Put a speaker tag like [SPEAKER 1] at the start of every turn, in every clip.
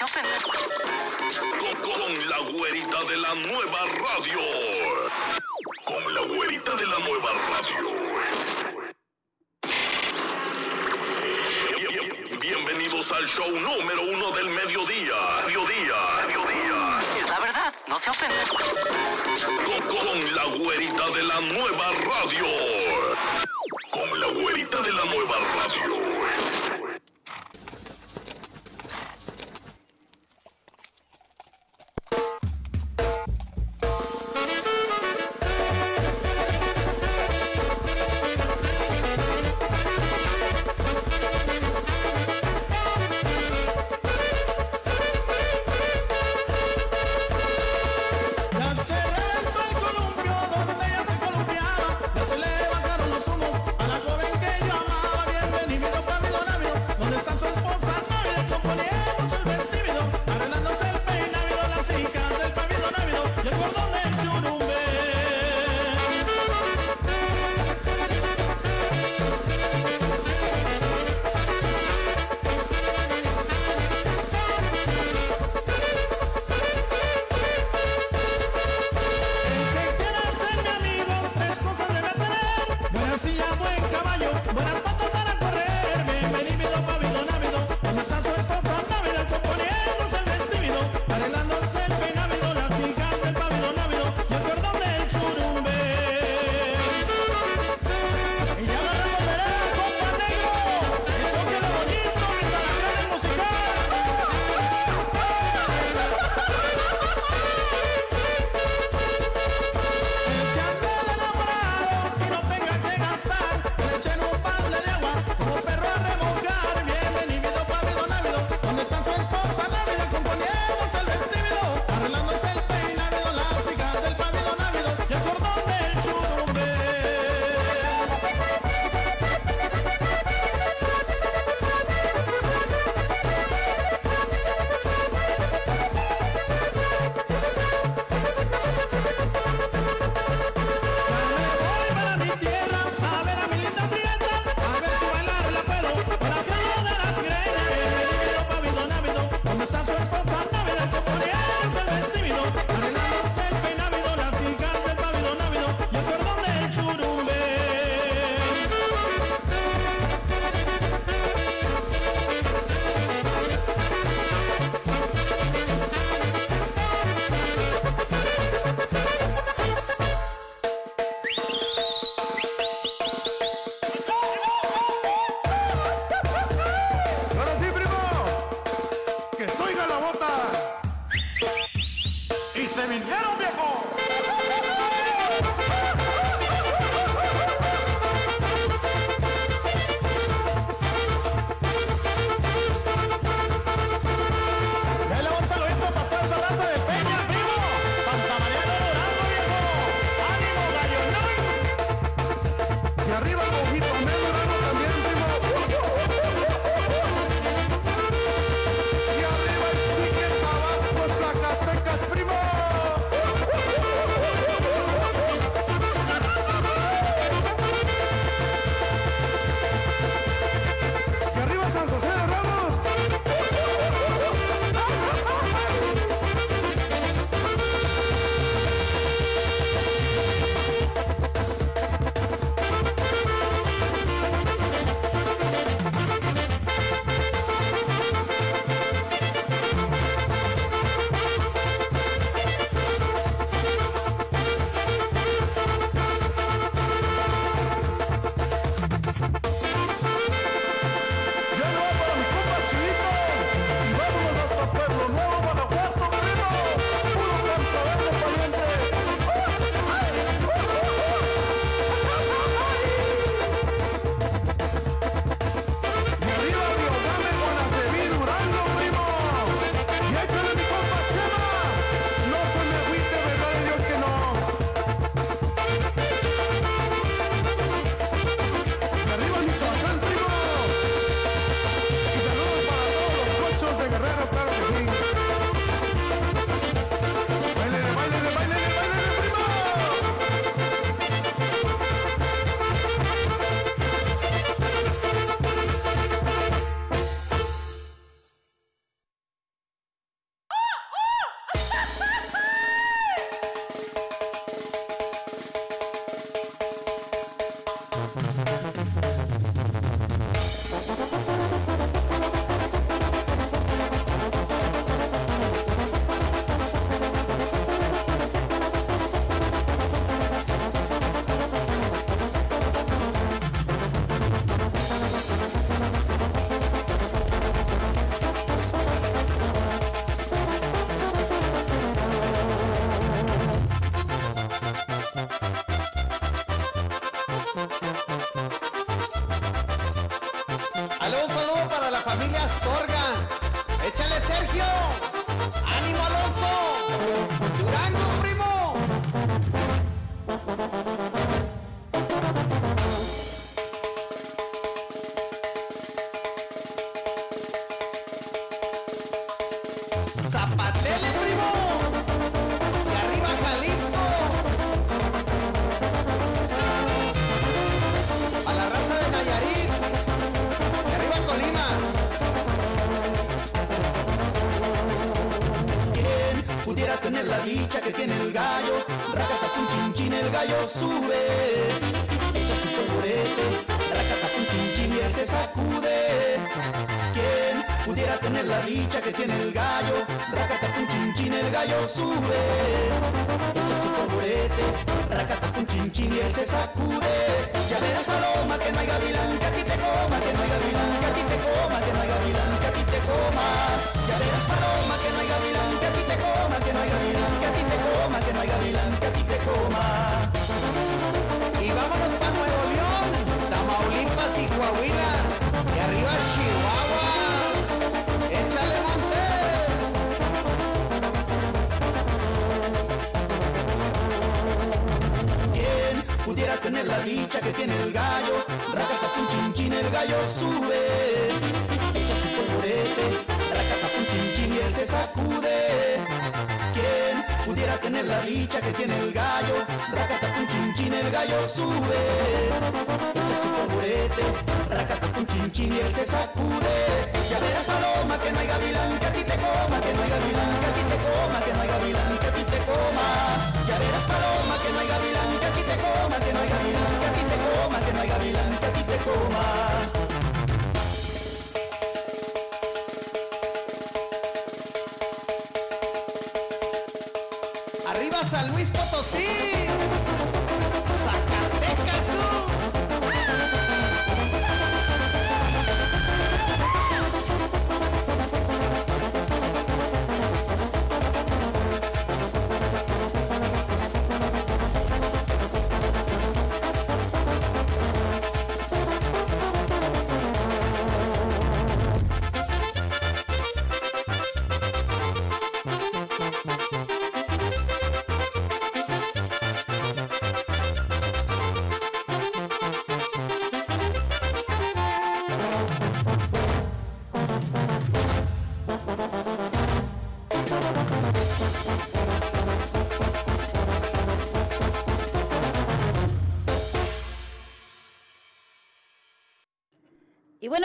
[SPEAKER 1] Con, con la güerita de la nueva radio. Con la güerita de la nueva radio. Bienvenidos al show número uno del mediodía. Mediodía. Mediodía.
[SPEAKER 2] Es la verdad, no se ofenden.
[SPEAKER 1] Con, con la güerita de la nueva radio. Con la güerita de la nueva radio.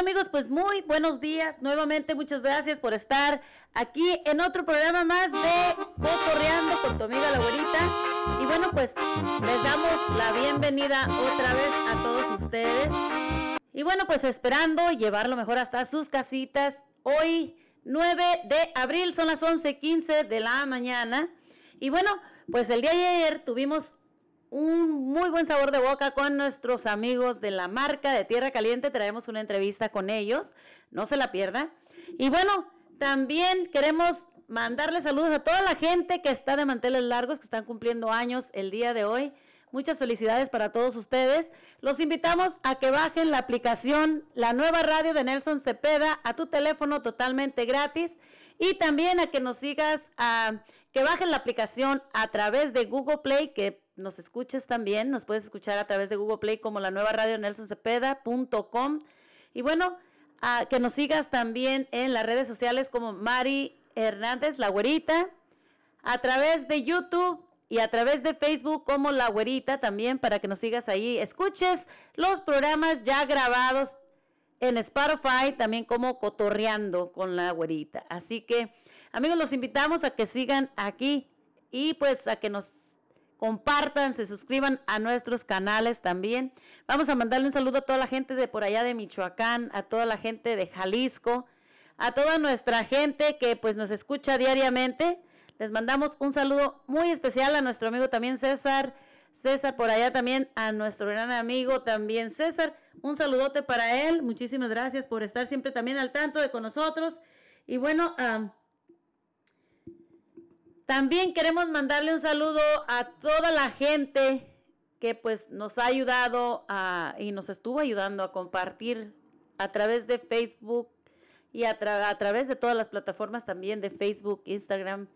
[SPEAKER 3] Amigos, pues muy buenos días. Nuevamente muchas gracias por estar aquí en otro programa más de Cotorreando con tu amiga la güerita. Y bueno, pues les damos la bienvenida otra vez a todos ustedes. Y bueno, pues esperando llevarlo mejor hasta sus casitas. Hoy 9 de abril son las 11:15 de la mañana. Y bueno, pues el día de ayer tuvimos un muy buen sabor de boca con nuestros amigos de la marca de Tierra Caliente. Traemos una entrevista con ellos, no se la pierda. Y bueno, también queremos mandarle saludos a toda la gente que está de manteles largos, que están cumpliendo años el día de hoy. Muchas felicidades para todos ustedes. Los invitamos a que bajen la aplicación, la nueva radio de Nelson Cepeda, a tu teléfono totalmente gratis. Y también a que nos sigas, a que bajen la aplicación a través de Google Play, que nos escuches también. Nos puedes escuchar a través de Google Play como la nueva radio nelsoncepeda.com. Y bueno, a que nos sigas también en las redes sociales como Mari Hernández, la güerita, a través de YouTube y a través de Facebook como La Güerita también para que nos sigas ahí. Escuches los programas ya grabados en Spotify también como Cotorreando con La Güerita. Así que amigos los invitamos a que sigan aquí y pues a que nos compartan, se suscriban a nuestros canales también. Vamos a mandarle un saludo a toda la gente de por allá de Michoacán, a toda la gente de Jalisco, a toda nuestra gente que pues nos escucha diariamente. Les mandamos un saludo muy especial a nuestro amigo también César. César por allá también, a nuestro gran amigo también César. Un saludote para él. Muchísimas gracias por estar siempre también al tanto de con nosotros. Y bueno, también queremos mandarle un saludo a toda la gente que pues nos ha ayudado y nos estuvo ayudando a compartir a través de Facebook y a, través de todas las plataformas también de Facebook, Instagram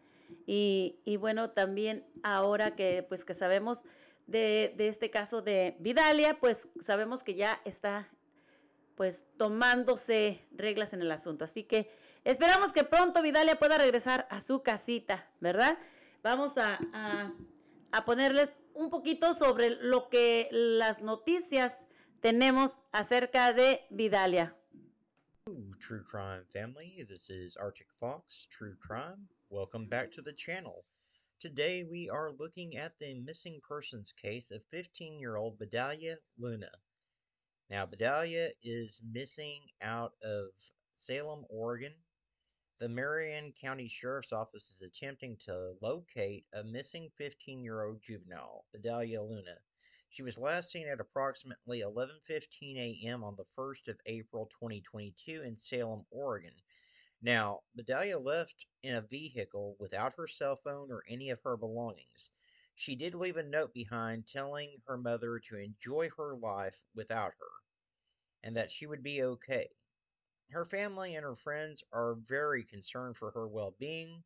[SPEAKER 3] y, y, bueno, también ahora que pues que sabemos de, de este caso de Vidalia, pues sabemos que ya está pues tomándose reglas en el asunto. Así que esperamos que pronto Vidalia pueda regresar a su casita, ¿verdad? Vamos a, a, ponerles un poquito sobre lo que las noticias tenemos acerca de Vidalia.
[SPEAKER 4] True Crime family, this is Arctic Fox, True Crime. Welcome back to the channel. Today we are looking at the missing persons case of 15 year old Vidalia Luna. Now, Vidalia is missing out of Salem, Oregon. The Marion County Sheriff's Office is attempting to locate a missing 15 year old juvenile, Vidalia Luna. She was last seen at approximately 11:15 a.m. on the 1st of April 2022 in Salem, Oregon. Now, Vidalia left in a vehicle without her cell phone or any of her belongings. She did leave a note behind telling her mother to enjoy her life without her and that she would be okay. Her family and her friends are very concerned for her well being,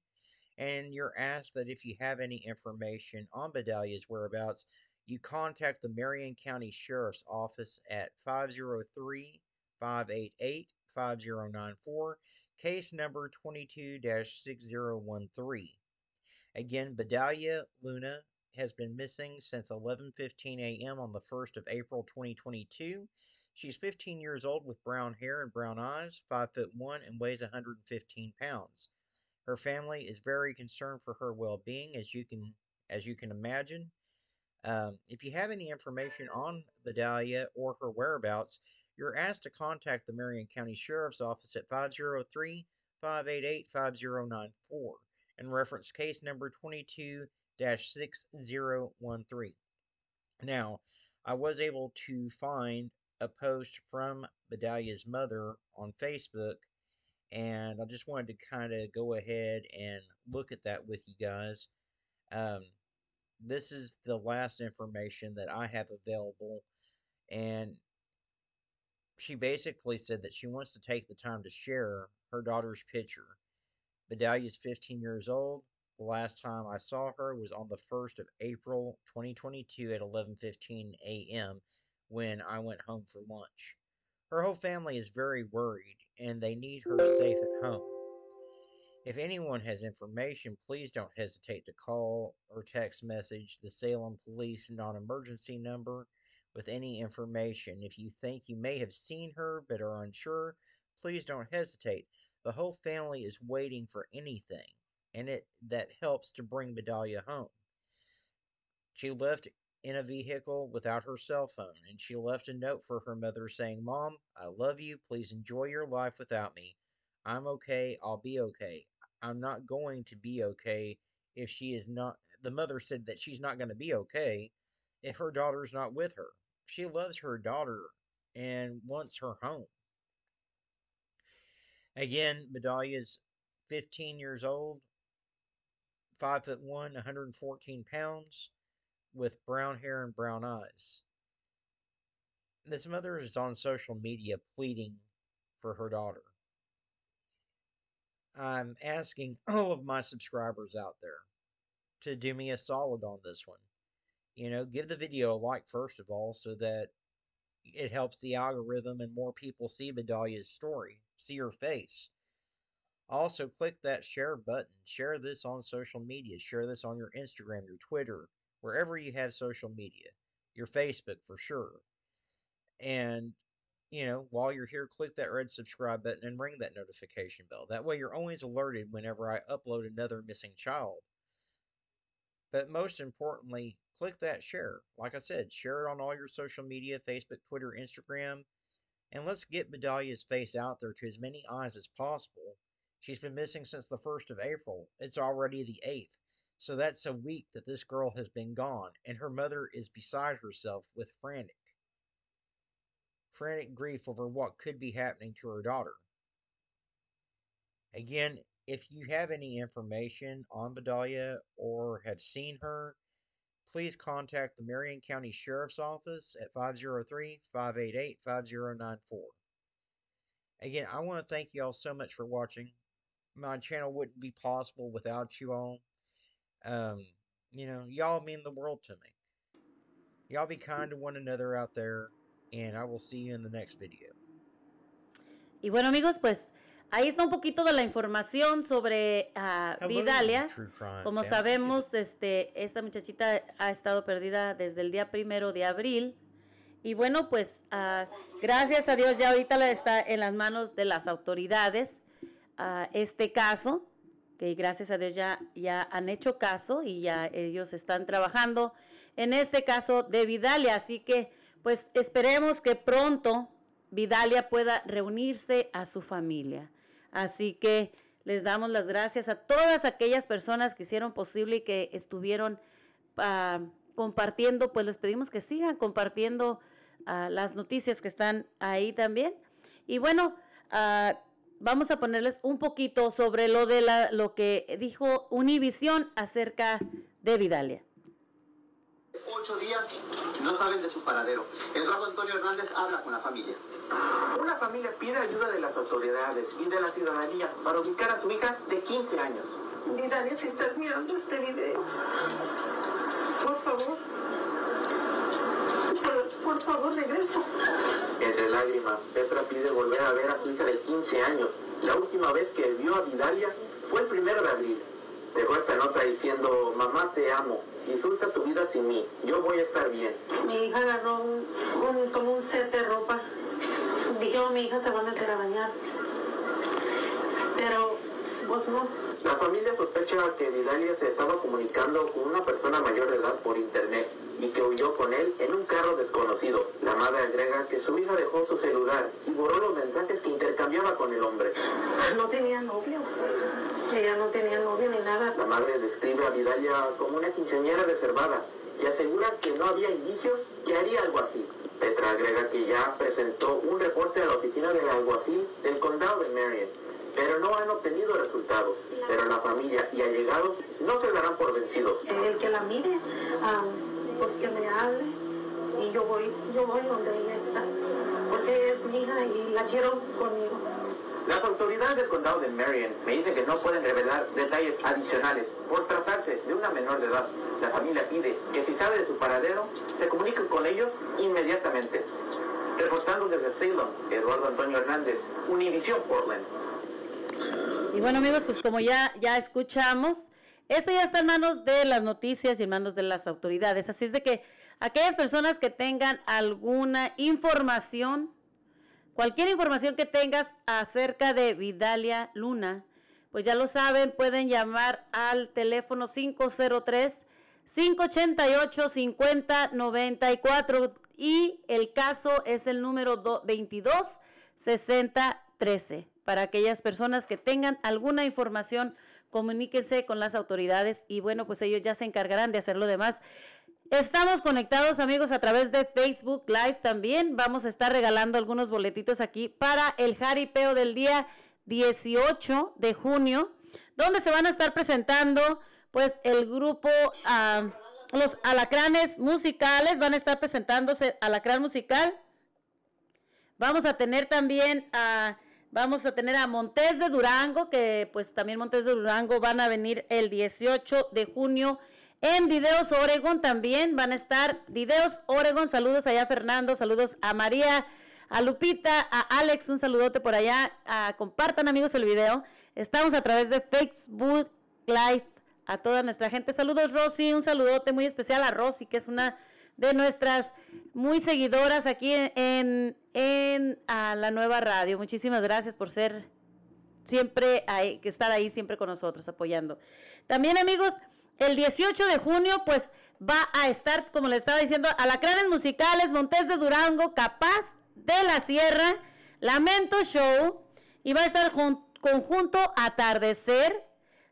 [SPEAKER 4] and you're asked that if you have any information on Bedalia's whereabouts, you contact the Marion County Sheriff's Office at 503 588 5094, case number 22 6013. Again, Bedalia Luna has been missing since 11:15 a.m. on the 1st of April 2022. She's 15 years old with brown hair and brown eyes, 5 foot 1 and weighs 115 pounds. Her family is very concerned for her well-being as you can as you can imagine. Um, if you have any information on Bedalia or her whereabouts, you're asked to contact the Marion County Sheriff's Office at 503 588 5094 and reference case number 22 6013. Now, I was able to find a post from Bedalia's mother on Facebook, and I just wanted to kind of go ahead and look at that with you guys. Um, this is the last information that I have available, and she basically said that she wants to take the time to share her daughter's picture. Bedalia is 15 years old. The last time I saw her was on the 1st of April 2022 at 11:15 a.m. when I went home for lunch. Her whole family is very worried and they need her safe at home. If anyone has information, please don't hesitate to call or text message the Salem Police non emergency number with any information. If you think you may have seen her but are unsure, please don't hesitate. The whole family is waiting for anything, and it that helps to bring Bedalia home. She left in a vehicle without her cell phone, and she left a note for her mother saying, Mom, I love you. Please enjoy your life without me. I'm okay. I'll be okay. I'm not going to be okay if she is not. The mother said that she's not going to be okay if her daughter's not with her. She loves her daughter and wants her home. Again, Medalia's 15 years old, 5 foot 1, 114 pounds, with brown hair and brown eyes. This mother is on social media pleading for her daughter. I'm asking all of my subscribers out there to do me a solid on this one. You know, give the video a like first of all so that it helps the algorithm and more people see Bedalia's story, see her face. Also, click that share button. Share this on social media. Share this on your Instagram, your Twitter, wherever you have social media, your Facebook for sure. And, you know, while you're here, click that red subscribe button and ring that notification bell. That way you're always alerted whenever I upload another missing child. But most importantly, click that share. Like I said, share it on all your social media Facebook, Twitter, Instagram. And let's get Bedalia's face out there to as many eyes as possible. She's been missing since the 1st of April. It's already the 8th. So that's a week that this girl has been gone, and her mother is beside herself with frantic, frantic grief over what could be happening to her daughter. Again, if you have any information on Bedalia or have seen her, please contact the Marion County Sheriff's Office at 503 588 5094. Again, I want to thank you all so much for watching. My channel wouldn't be possible without you all. Um, you know, y'all mean the world to me. Y'all be kind to one another out there, and I will see you in the next video.
[SPEAKER 3] Y bueno amigos, pues ahí está un poquito de la información sobre uh, Vidalia. Como sabemos, este, esta muchachita ha estado perdida desde el día primero de abril. Y bueno, pues ah, gracias a Dios ya ahorita la está en las manos de las autoridades ah, este caso, gracias a Dios ya, ya han hecho caso y ya ellos están trabajando en este caso de Vidalia. Así que pues esperemos que pronto Vidalia pueda reunirse a su familia. Así que les damos las gracias a todas aquellas personas que hicieron posible y que estuvieron ah, compartiendo, pues les pedimos que sigan compartiendo ah, las noticias que están ahí también. Y bueno, ah, vamos a ponerles un poquito sobre lo de la, lo que dijo Univisión acerca de Vidalia.
[SPEAKER 5] Ocho días no saben de su paradero. Eduardo Antonio Hernández habla con la familia.
[SPEAKER 6] Una familia pide ayuda de las autoridades y de la ciudadanía para ubicar a su hija de 15 años.
[SPEAKER 7] Vidalia, si estás mirando este video, por favor, por, favor, regresa.
[SPEAKER 6] Entre lágrimas, Petra pide volver a ver a su hija de 15 años. La última vez que vio a Vidalia fue el primero de abril. Dejó esta nota diciendo, mamá te amo, disfruta tu vida sin mí, yo voy a estar bien.
[SPEAKER 7] Mi hija agarró un, un- como un set de ropa. Dijo, mi hija se va a meter a bañar. Pero vos no.
[SPEAKER 6] La familia sospecha que Vidalia se estaba comunicando con una persona mayor de edad por internet y que huyó con él en un carro desconocido. La madre agrega que su hija dejó su celular y borró los mensajes que intercambiaba con el hombre.
[SPEAKER 7] No tenía novio. Ella no tenía novio ni nada.
[SPEAKER 6] La madre describe a Vidalia como una quinceañera reservada y asegura que no había indicios que haría algo así. Petra agrega que ya presentó un reporte a la oficina del alguacil del condado de Marion, pero no han obtenido resultados. Pero la familia y allegados no se darán por vencidos.
[SPEAKER 7] El que la mire, ah, pues que me hable. Y yo voy, yo voy donde ella está. Porque ella es mi hija y la quiero conmigo.
[SPEAKER 6] Las autoridades del condado de Marion me dicen que no pueden revelar detalles adicionales por tratarse de una menor de edad. La familia pide que si sabe de su paradero, se comunique con ellos inmediatamente. Reportando desde Salem, Eduardo Antonio Hernández, Univision Portland.
[SPEAKER 3] Y bueno amigos, pues como ya, ya escuchamos, esto ya está en manos de las noticias y en manos de las autoridades. Así es de que aquellas personas que tengan alguna información, cualquier información que tengas acerca de Vidalia Luna, pues ya lo saben, pueden llamar al teléfono 503 588 5094 y el caso es el número do- 22 6013. Para aquellas personas que tengan alguna información, comuníquense con las autoridades y bueno, pues ellos ya se encargarán de hacer lo demás. Estamos conectados amigos a través de Facebook Live también. Vamos a estar regalando algunos boletitos aquí para el jaripeo del día 18 de junio, donde se van a estar presentando pues el grupo, ah, los alacranes musicales, van a estar presentándose alacrán musical. Vamos a tener también a, vamos a tener a Montes de Durango, que pues también Montes de Durango van a venir el 18 de junio en Videos Oregon también. Van a estar Videos Oregon, saludos allá a Fernando, saludos a María, a Lupita, a Alex, un saludote por allá, Ah, compartan amigos el video, estamos a través de Facebook Live a toda nuestra gente, saludos Rosy, un saludote muy especial a Rosy, que es una de nuestras muy seguidoras aquí en, en, la nueva radio, muchísimas gracias por ser siempre hay que estar ahí siempre con nosotros apoyando. También amigos, el 18 de junio pues va a estar, como les estaba diciendo, Alacranes Musicales, Montes de Durango, Capaz de la Sierra, Lamento Show y va a estar jun- conjunto Atardecer.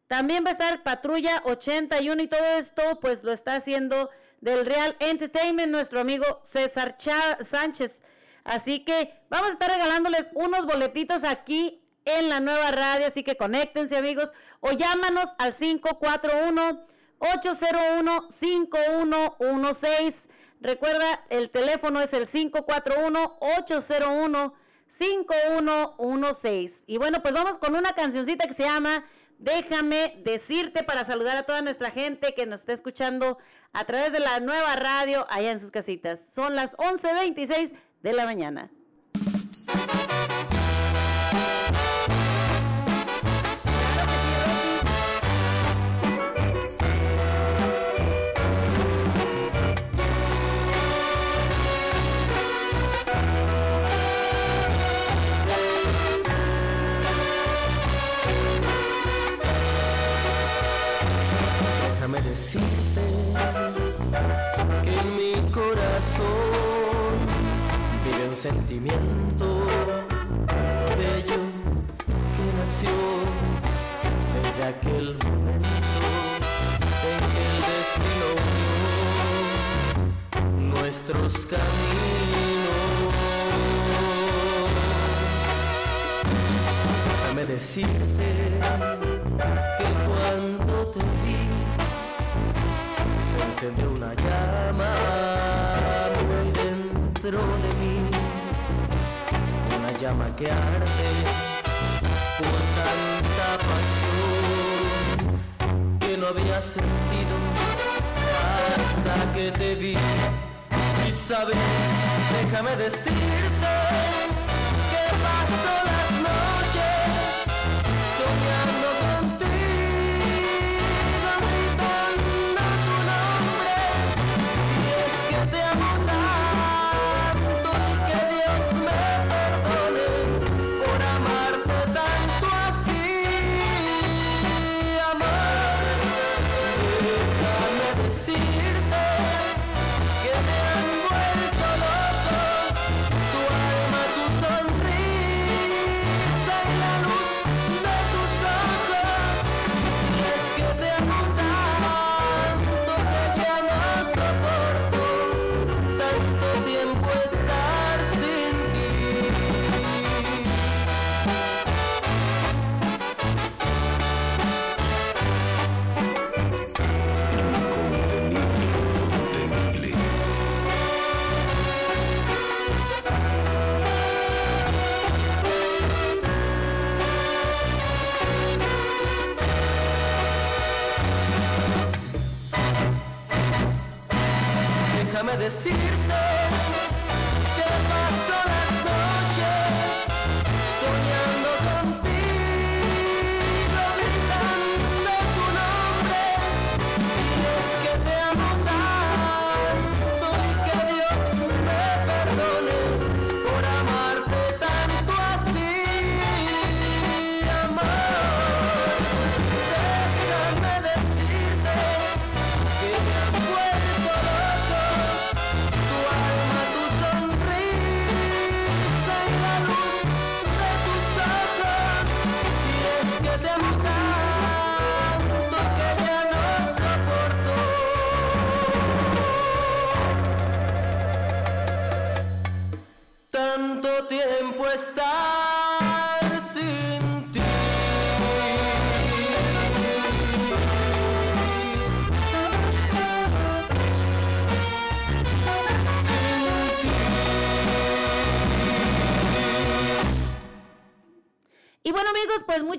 [SPEAKER 3] También va a estar Patrulla 81 y todo esto pues lo está haciendo del Real Entertainment nuestro amigo César Cha- Sánchez. Así que vamos a estar regalándoles unos boletitos aquí en la nueva radio, así que conéctense amigos o llámanos al 541-801-5116. Recuerda, el teléfono es el 541-801-5116. 5116. Y bueno, pues vamos con una cancioncita que se llama Déjame decirte para saludar a toda nuestra gente que nos está escuchando a través de la nueva radio allá en sus casitas. Son las 11.26 de la mañana.
[SPEAKER 8] Sentimiento bello que nació desde aquel momento en que el destino unió nuestros caminos. Déjame decirte que cuando te vi se encendió una llama llama que arde por tanta pasión que no había sentido hasta que te vi. Y sabes, déjame decirte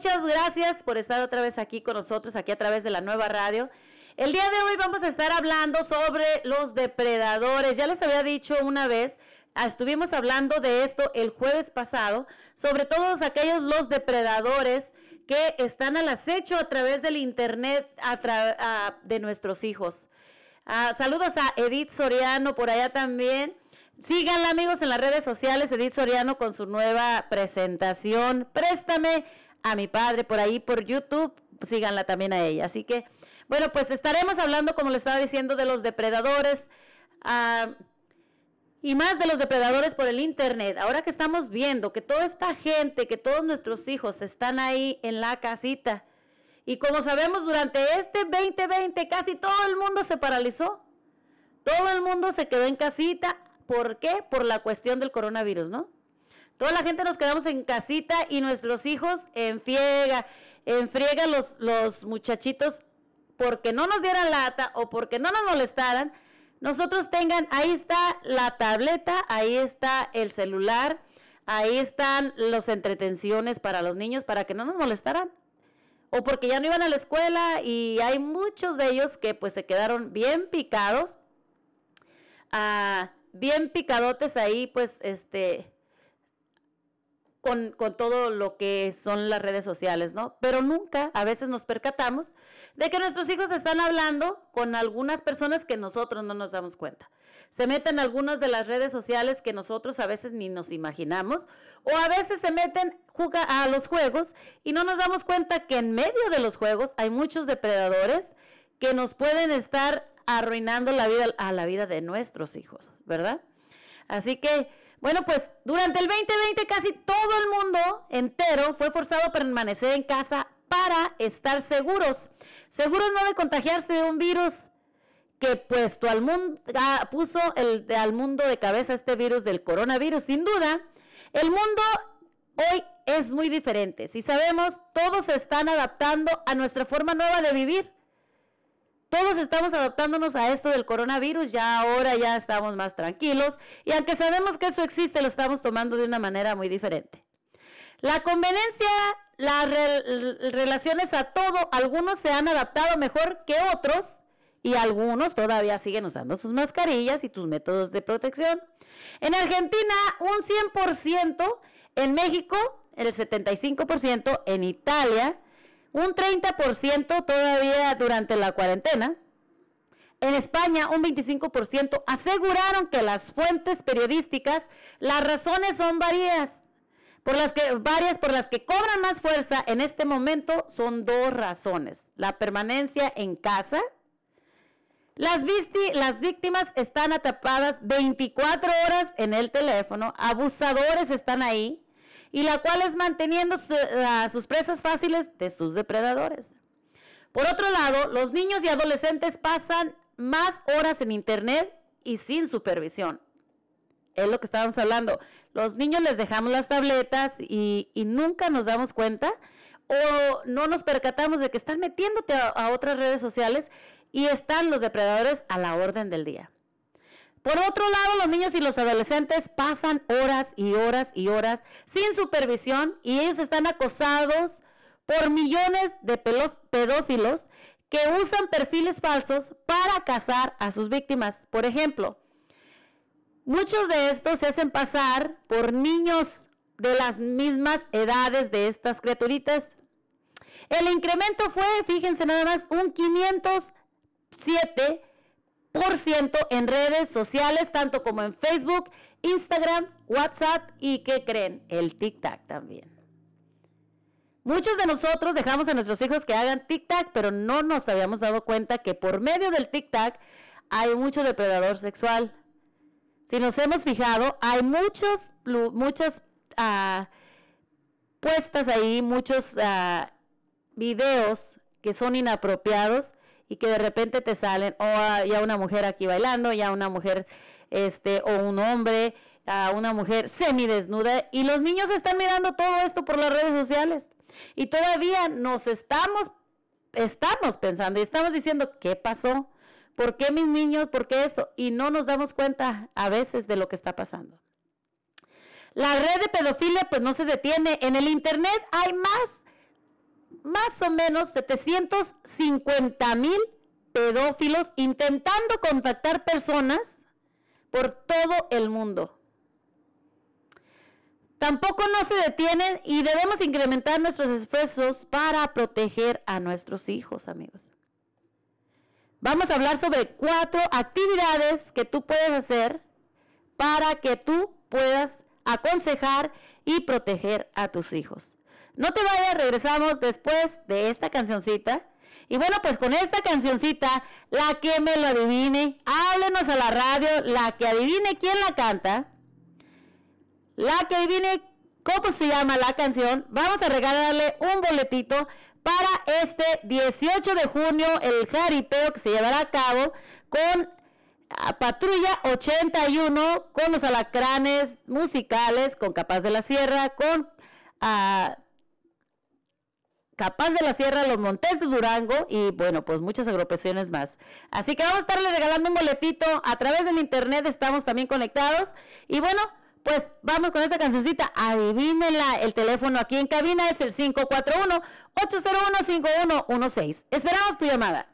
[SPEAKER 3] muchas gracias por estar otra vez aquí con nosotros, aquí a través de la nueva radio. El día de hoy vamos a estar hablando sobre los depredadores. Ya les había dicho una vez, ah, estuvimos hablando de esto el jueves pasado, sobre todos aquellos los depredadores que están al acecho a través del internet de nuestros hijos. Ah, saludos a Edith Soriano por allá también. Síganla amigos en las redes sociales, Edith Soriano con su nueva presentación. Préstame a mi padre por ahí por YouTube. Síganla también a ella. Así que, bueno, pues estaremos hablando, como le estaba diciendo, de los depredadores. ah, y más de los depredadores por el internet. Ahora que estamos viendo que toda esta gente, que todos nuestros hijos están ahí en la casita. Y como sabemos, durante este 2020 casi todo el mundo se paralizó. Todo el mundo se quedó en casita. ¿Por qué? Por la cuestión del coronavirus, ¿no? Toda la gente nos quedamos en casita y nuestros hijos en friega, en los, los muchachitos porque no nos dieran lata o porque no nos molestaran, nosotros tengan, ahí está la tableta, ahí está el celular, ahí están los entretenciones para los niños para que no nos molestaran. O porque ya no iban a la escuela y hay muchos de ellos que pues se quedaron bien picados. ah, bien picadotes ahí, pues este, con, con todo lo que son las redes sociales, ¿no? Pero nunca, a veces nos percatamos de que nuestros hijos están hablando con algunas personas que nosotros no nos damos cuenta. Se meten algunas de las redes sociales que nosotros a veces ni nos imaginamos, o a veces se meten juga- a los juegos y no nos damos cuenta que en medio de los juegos hay muchos depredadores que nos pueden estar arruinando la vida a la vida de nuestros hijos, ¿verdad? Así que, bueno, pues durante el 2020 casi todo el mundo entero fue forzado a permanecer en casa para estar seguros. Seguros no de contagiarse de un virus que puesto al mundo, puso el, al mundo de cabeza este virus del coronavirus. Sin duda, el mundo hoy es muy diferente. Si sabemos, todos se están adaptando a nuestra forma nueva de vivir. Todos estamos adaptándonos a esto del coronavirus, ya ahora ya estamos más tranquilos y aunque sabemos que eso existe, lo estamos tomando de una manera muy diferente. La conveniencia, las re- relaciones a todo, algunos se han adaptado mejor que otros y algunos todavía siguen usando sus mascarillas y tus métodos de protección. En Argentina, un 100%, en México, el 75%, en Italia, un 30% todavía durante la cuarentena. En España, un 25% aseguraron que las fuentes periodísticas, las razones son varias. Por las que, varias por las que cobran más fuerza en este momento son dos razones. La permanencia en casa. Las, las víctimas están atrapadas 24 horas en el teléfono, abusadores están ahí, y la cual es manteniendo a sus presas fáciles de sus depredadores. Por otro lado, los niños y adolescentes pasan más horas en Internet y sin supervisión. Es lo que estábamos hablando. Los niños les dejamos las tabletas y, nunca nos damos cuenta o no nos percatamos de que están metiéndote a otras redes sociales y están los depredadores a la orden del día. Por otro lado, los niños y los adolescentes pasan horas y horas y horas sin supervisión y ellos están acosados por millones de pedófilos que usan perfiles falsos para cazar a sus víctimas. Por ejemplo, muchos de estos se hacen pasar por niños de las mismas edades de estas criaturitas. El incremento fue, fíjense nada más, un 507% en redes sociales, tanto como en Facebook, Instagram, WhatsApp y, ¿qué creen? El TikTok también. Muchos de nosotros dejamos a nuestros hijos que hagan TikTok, pero no nos habíamos dado cuenta que por medio del TikTok hay mucho depredador sexual. Si nos hemos fijado, hay muchos, muchas ah, puestas ahí, muchos ah, videos que son inapropiados y que de repente te salen, o ya una mujer aquí bailando, ya una mujer, este, o un hombre, a una mujer semidesnuda, y los niños están mirando todo esto por las redes sociales. Y todavía nos estamos, estamos pensando y estamos diciendo, ¿qué pasó? ¿Por qué mis niños? ¿Por qué esto? Y no nos damos cuenta a veces de lo que está pasando. La red de pedofilia pues no se detiene. En el internet hay más, más o menos 750 mil pedófilos intentando contactar personas por todo el mundo. Tampoco no se detienen y debemos incrementar nuestros esfuerzos para proteger a nuestros hijos, amigos. Vamos a hablar sobre cuatro actividades que tú puedes hacer para que tú puedas aconsejar y proteger a tus hijos. No te vayas, regresamos después de esta cancioncita. Y bueno, pues con esta cancioncita, la que me lo adivine, háblenos a la radio, la que adivine quién la canta, la que adivine cómo se llama la canción, vamos a regalarle un boletito para este 18 de junio, el jaripeo que se llevará a cabo con a Patrulla 81, con los alacranes musicales, con Capaz de la Sierra, con ah, Capaz de la Sierra, Los Montes de Durango y bueno, pues muchas agrupaciones más. Así que vamos a estarle regalando un boletito a través del internet, estamos también conectados y bueno,
[SPEAKER 9] pues vamos con esta cancioncita, adivínenla, el teléfono aquí en cabina es el
[SPEAKER 3] 541 801 5116. Esperamos tu llamada.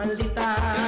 [SPEAKER 9] maldita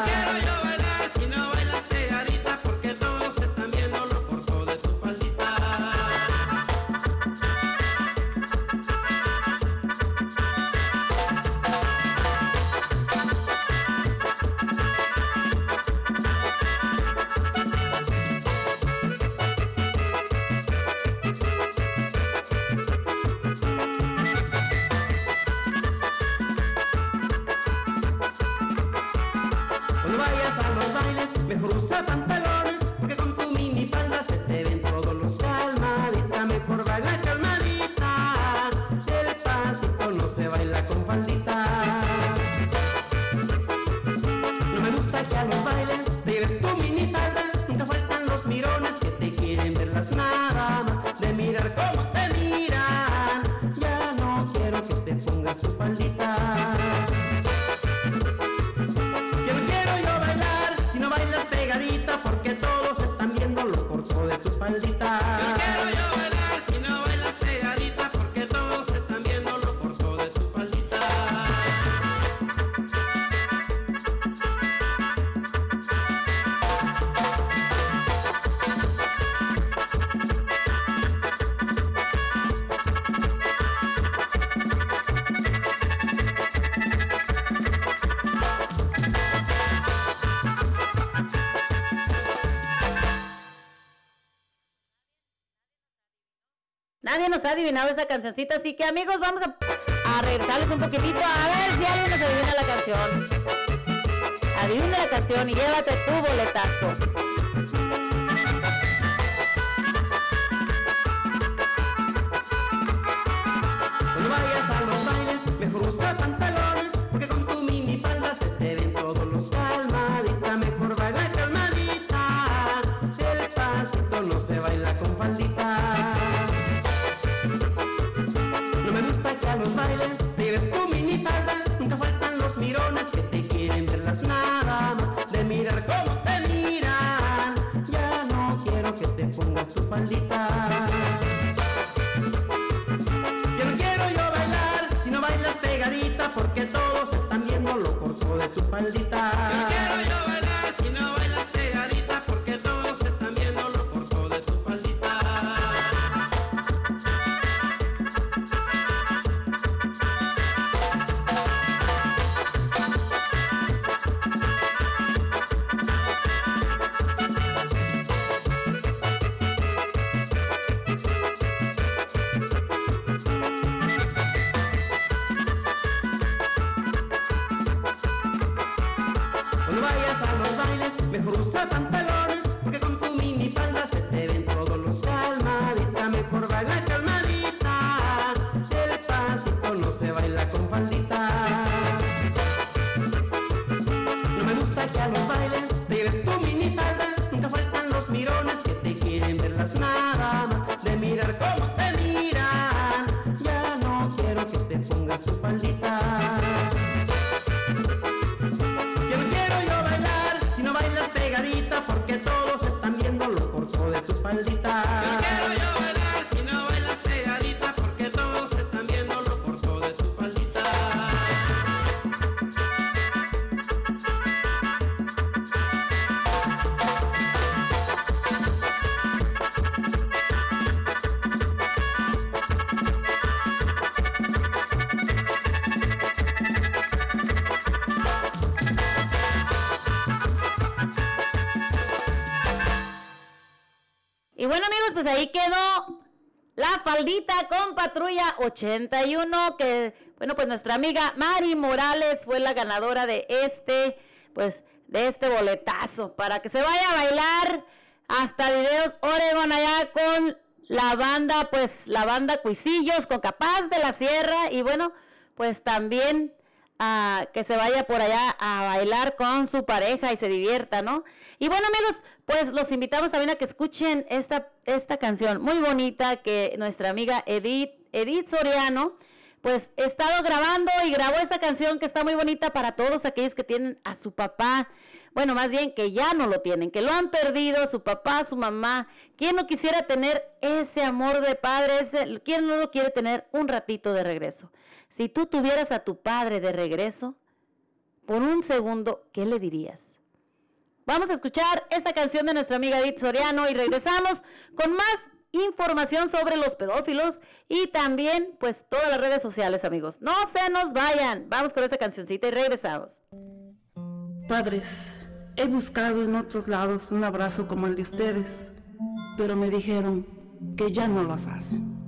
[SPEAKER 9] nos ha adivinado esta cancioncita, así que amigos, vamos a, a regresarles un poquitito a ver si alguien nos adivina la canción. Adivina la canción y llévate tu boletazo.
[SPEAKER 3] Ahí quedó la faldita con patrulla 81, que, bueno, pues nuestra amiga Mari Morales fue la ganadora de este, pues, de este boletazo, para que se vaya a bailar hasta videos Oregon allá con la banda, pues, la banda Cuisillos, con Capaz de la Sierra, y bueno, pues también ah, que se vaya por allá a bailar con su pareja y se divierta, ¿no? Y bueno, amigos, pues los invitamos también a que escuchen esta, esta canción muy bonita que nuestra amiga Edith, Edith Soriano, pues he estado grabando y grabó esta canción que está muy bonita para todos aquellos que tienen a su papá. Bueno, más bien que ya no lo tienen, que lo han perdido, su papá, su mamá. ¿Quién no quisiera tener ese amor de padre? Ese, ¿Quién no lo quiere tener un ratito de regreso? Si tú tuvieras a tu padre de regreso, por un segundo, ¿qué le dirías? Vamos a escuchar esta canción de nuestra amiga Edith Soriano y regresamos con más información sobre los pedófilos y también pues todas las redes sociales, amigos. No se nos vayan. Vamos con esa cancioncita y regresamos.
[SPEAKER 10] Padres, he buscado en otros lados un abrazo como el de ustedes, pero me dijeron que ya no los hacen.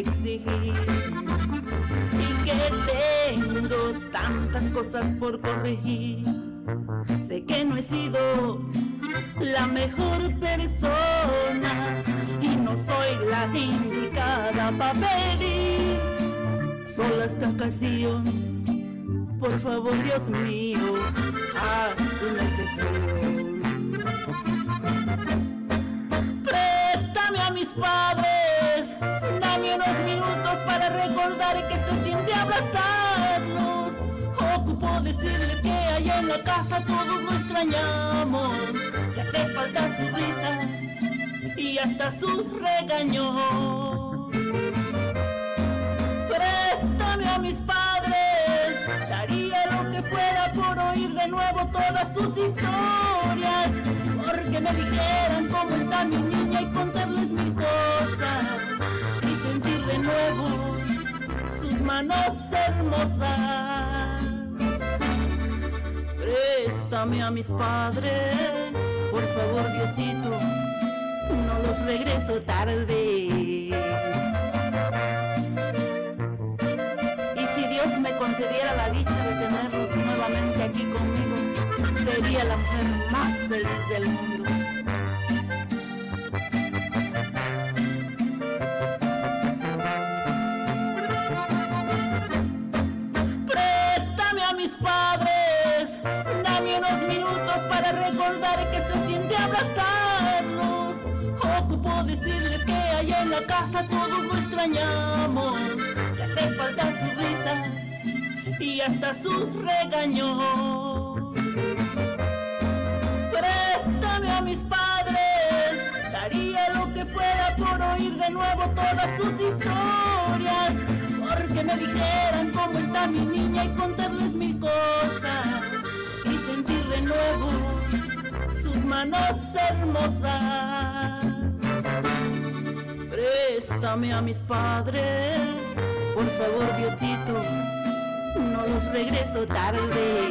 [SPEAKER 10] Exigir y que tengo tantas cosas por corregir. Sé que no he sido la mejor persona y no soy la indicada para pedir solo esta ocasión. Por favor, Dios mío, haz una excepción. Préstame a mis padres, unos minutos para recordar que se siente abrazarlos. Ocupo decirles que allá en la casa todos lo extrañamos, que hace falta sus risas y hasta sus regaños. Préstame a mis padres, daría lo que fuera por oír de nuevo todas tus historias, porque me dijeran cómo está mi niña y contarles mil cosas sus manos hermosas. Préstame a mis padres, por favor Diosito, no los regreso tarde. Y si Dios me concediera la dicha de tenerlos nuevamente aquí conmigo, sería la mujer más feliz del mundo. Abrazarlos. Ocupo decirles que allá en la casa todos lo extrañamos, que hace falta sus risas y hasta sus regaños. Préstame a mis padres, daría lo que fuera por oír de nuevo todas tus historias, porque me dijeran cómo está mi niña y contarles mil cosas y sentir de nuevo sus manos hermosas. Préstame a mis padres, por favor Diosito, no los regreso tarde.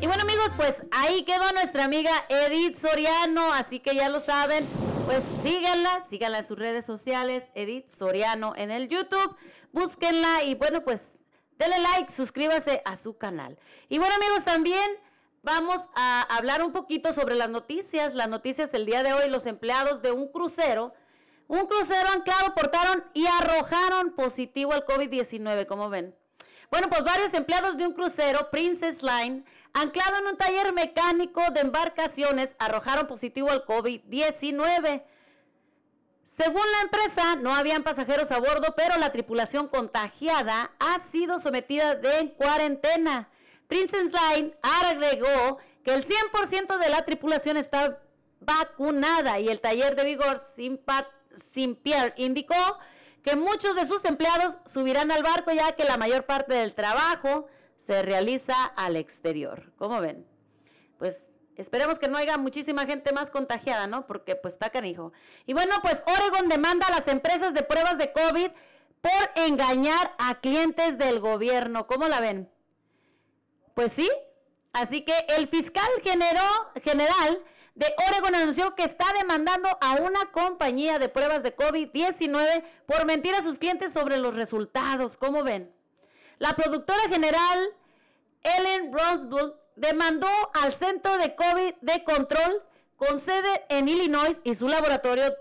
[SPEAKER 3] Y bueno amigos, pues ahí quedó nuestra amiga Edith Soriano, así que ya lo saben, pues síganla, síganla en sus redes sociales, Edith Soriano en el YouTube, búsquenla y bueno pues denle like, suscríbase a su canal. Y bueno amigos, también vamos a hablar un poquito sobre las noticias, las noticias del día de hoy, los empleados de un crucero, un crucero anclado portaron y arrojaron positivo al COVID-19, como ven. Bueno, pues varios empleados de un crucero, Princess Line, anclado en un taller mecánico de embarcaciones, arrojaron positivo al COVID-19. Según la empresa, no habían pasajeros a bordo, pero la tripulación contagiada ha sido sometida de cuarentena. Princess Line agregó que el 100% de la tripulación está vacunada y el taller de vigor Simpa- Simpier indicó que muchos de sus empleados subirán al barco ya que la mayor parte del trabajo se realiza al exterior. ¿Cómo ven? Pues esperemos que no haya muchísima gente más contagiada, ¿no? Porque pues está canijo. Y bueno, pues Oregon demanda a las empresas de pruebas de COVID por engañar a clientes del gobierno. ¿Cómo la ven? Pues sí. Así que el fiscal general de Oregon anunció que está demandando a una compañía de pruebas de COVID-19 por mentir a sus clientes sobre los resultados. ¿Cómo ven? La productora general Ellen Bronsbull demandó al Centro de COVID de Control con sede en Illinois y su laboratorio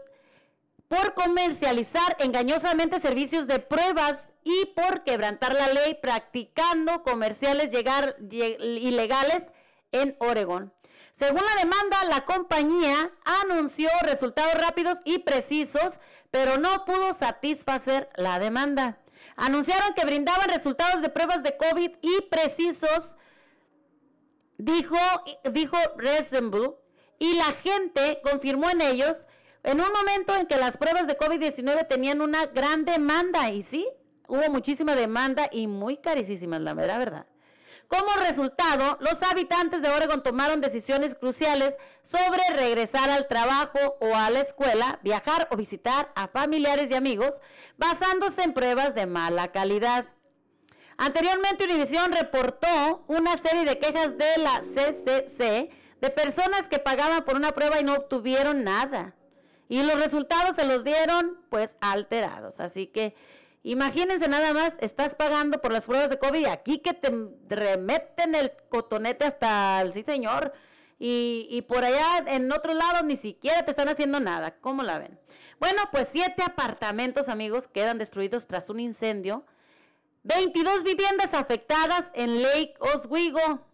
[SPEAKER 3] por comercializar engañosamente servicios de pruebas y por quebrantar la ley practicando comerciales llegar, ilegales en Oregon. Según la demanda, la compañía anunció resultados rápidos y precisos, pero no pudo satisfacer la demanda. Anunciaron que brindaban resultados de pruebas de COVID y precisos, dijo, dijo Resemble, y la gente confirmó en ellos en un momento en que las pruebas de COVID-19 tenían una gran demanda, y sí, hubo muchísima demanda y muy carísimas, la verdad, verdad. Como resultado, los habitantes de Oregon tomaron decisiones cruciales sobre regresar al trabajo o a la escuela, viajar o visitar a familiares y amigos, basándose en pruebas de mala calidad. Anteriormente, Univision reportó una serie de quejas de la CCC de personas que pagaban por una prueba y no obtuvieron nada. Y los resultados se los dieron pues alterados. Así que imagínense nada más, estás pagando por las pruebas de COVID y aquí que te remeten el cotonete hasta el sí señor. Y, por allá en otro lado ni siquiera te están haciendo nada. ¿Cómo la ven? Bueno, pues siete apartamentos, amigos, quedan destruidos tras un incendio. 22 viviendas afectadas en Lake Oswego.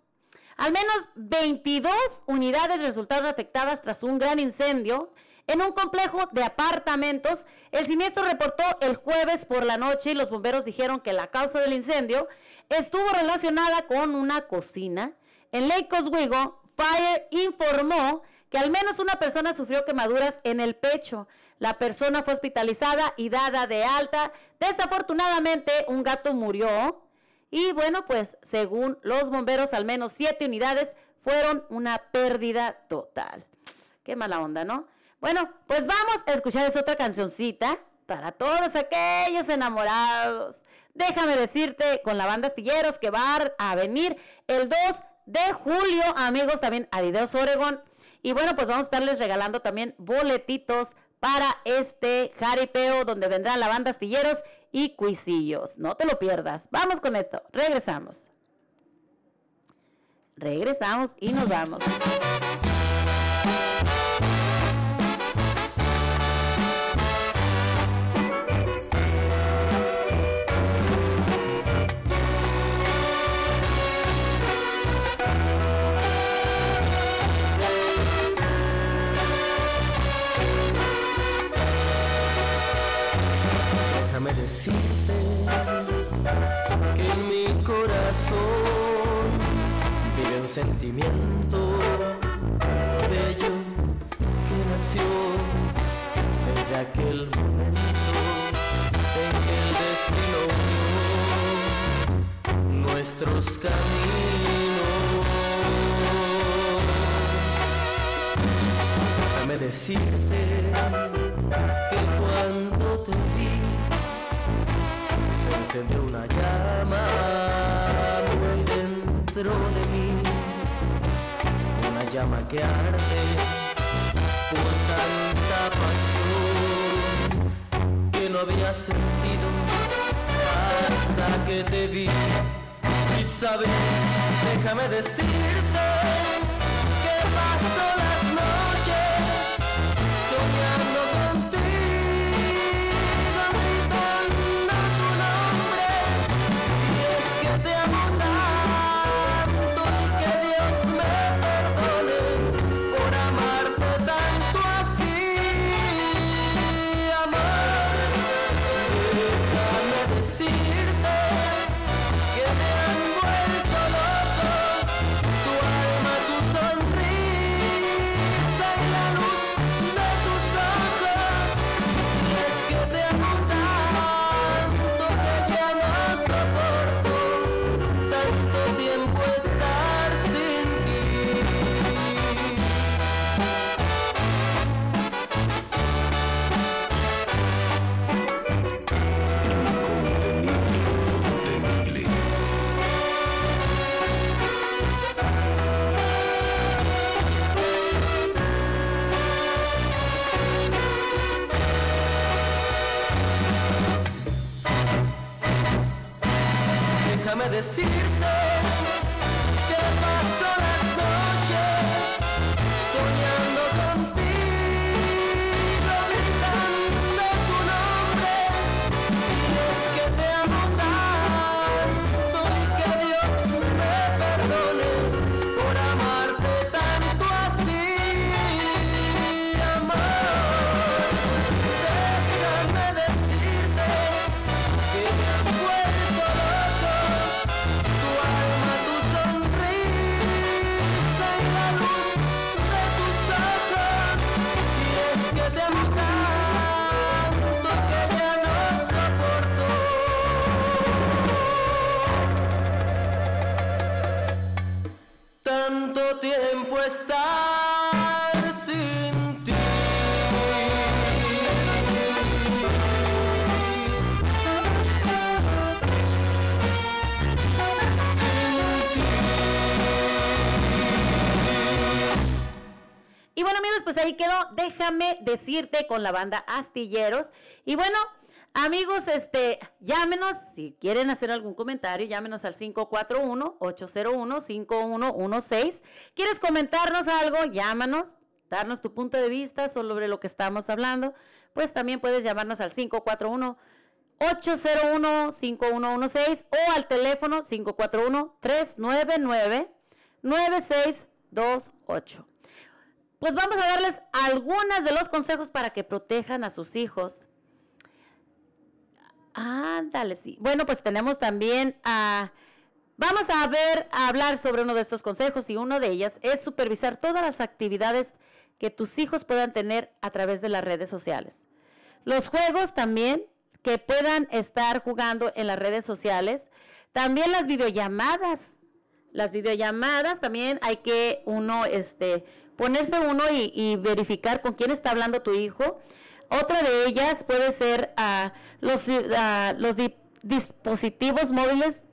[SPEAKER 3] Al menos 22 unidades resultaron afectadas tras un gran incendio en un complejo de apartamentos. El siniestro reportó el jueves por la noche y los bomberos dijeron que la causa del incendio estuvo relacionada con una cocina. En Lake Oswego, Fire informó que al menos una persona sufrió quemaduras en el pecho. La persona fue hospitalizada y dada de alta. Desafortunadamente, un gato murió. Y bueno, pues según los bomberos, al menos siete unidades fueron una pérdida total. Qué mala onda, ¿no? Bueno, pues vamos a escuchar esta otra cancioncita para todos aquellos enamorados. Déjame decirte con la banda Astilleros que va a venir el 2 de julio, amigos, también a Videos Oregon. Y bueno, pues vamos a estarles regalando también boletitos para este jaripeo donde vendrá la banda Astilleros y Cuisillos. No te lo pierdas. Vamos con esto. Regresamos. Regresamos y nos vamos.
[SPEAKER 8] Sentimiento bello que nació desde aquel momento en que el destino unió nuestros caminos. Déjame decirte que cuando te vi se encendió una llama muy dentro de llama que por tanta pasión que no había sentido hasta que te vi. Y sabes, déjame decirte
[SPEAKER 3] pues ahí quedó. Déjame decirte con la banda Astilleros. Y bueno, amigos, este, llámenos si quieren hacer algún comentario, llámenos al 541-801-5116. ¿Quieres comentarnos algo? Llámanos, darnos tu punto de vista sobre lo que estamos hablando. Pues también puedes llamarnos al 541 801-5116 o al teléfono 541-399-9628. Pues vamos a darles algunas de los consejos para que protejan a sus hijos. Ándale, sí. Bueno, pues tenemos también a... Vamos a ver, a hablar sobre uno de estos consejos y uno de ellas es supervisar todas las actividades que tus hijos puedan tener a través de las redes sociales. Los juegos también que puedan estar jugando en las redes sociales. También las videollamadas. Las videollamadas también hay que uno, este, ponerse uno y, verificar con quién está hablando tu hijo. Otra de ellas puede ser ah, los, ah, dispositivos móviles.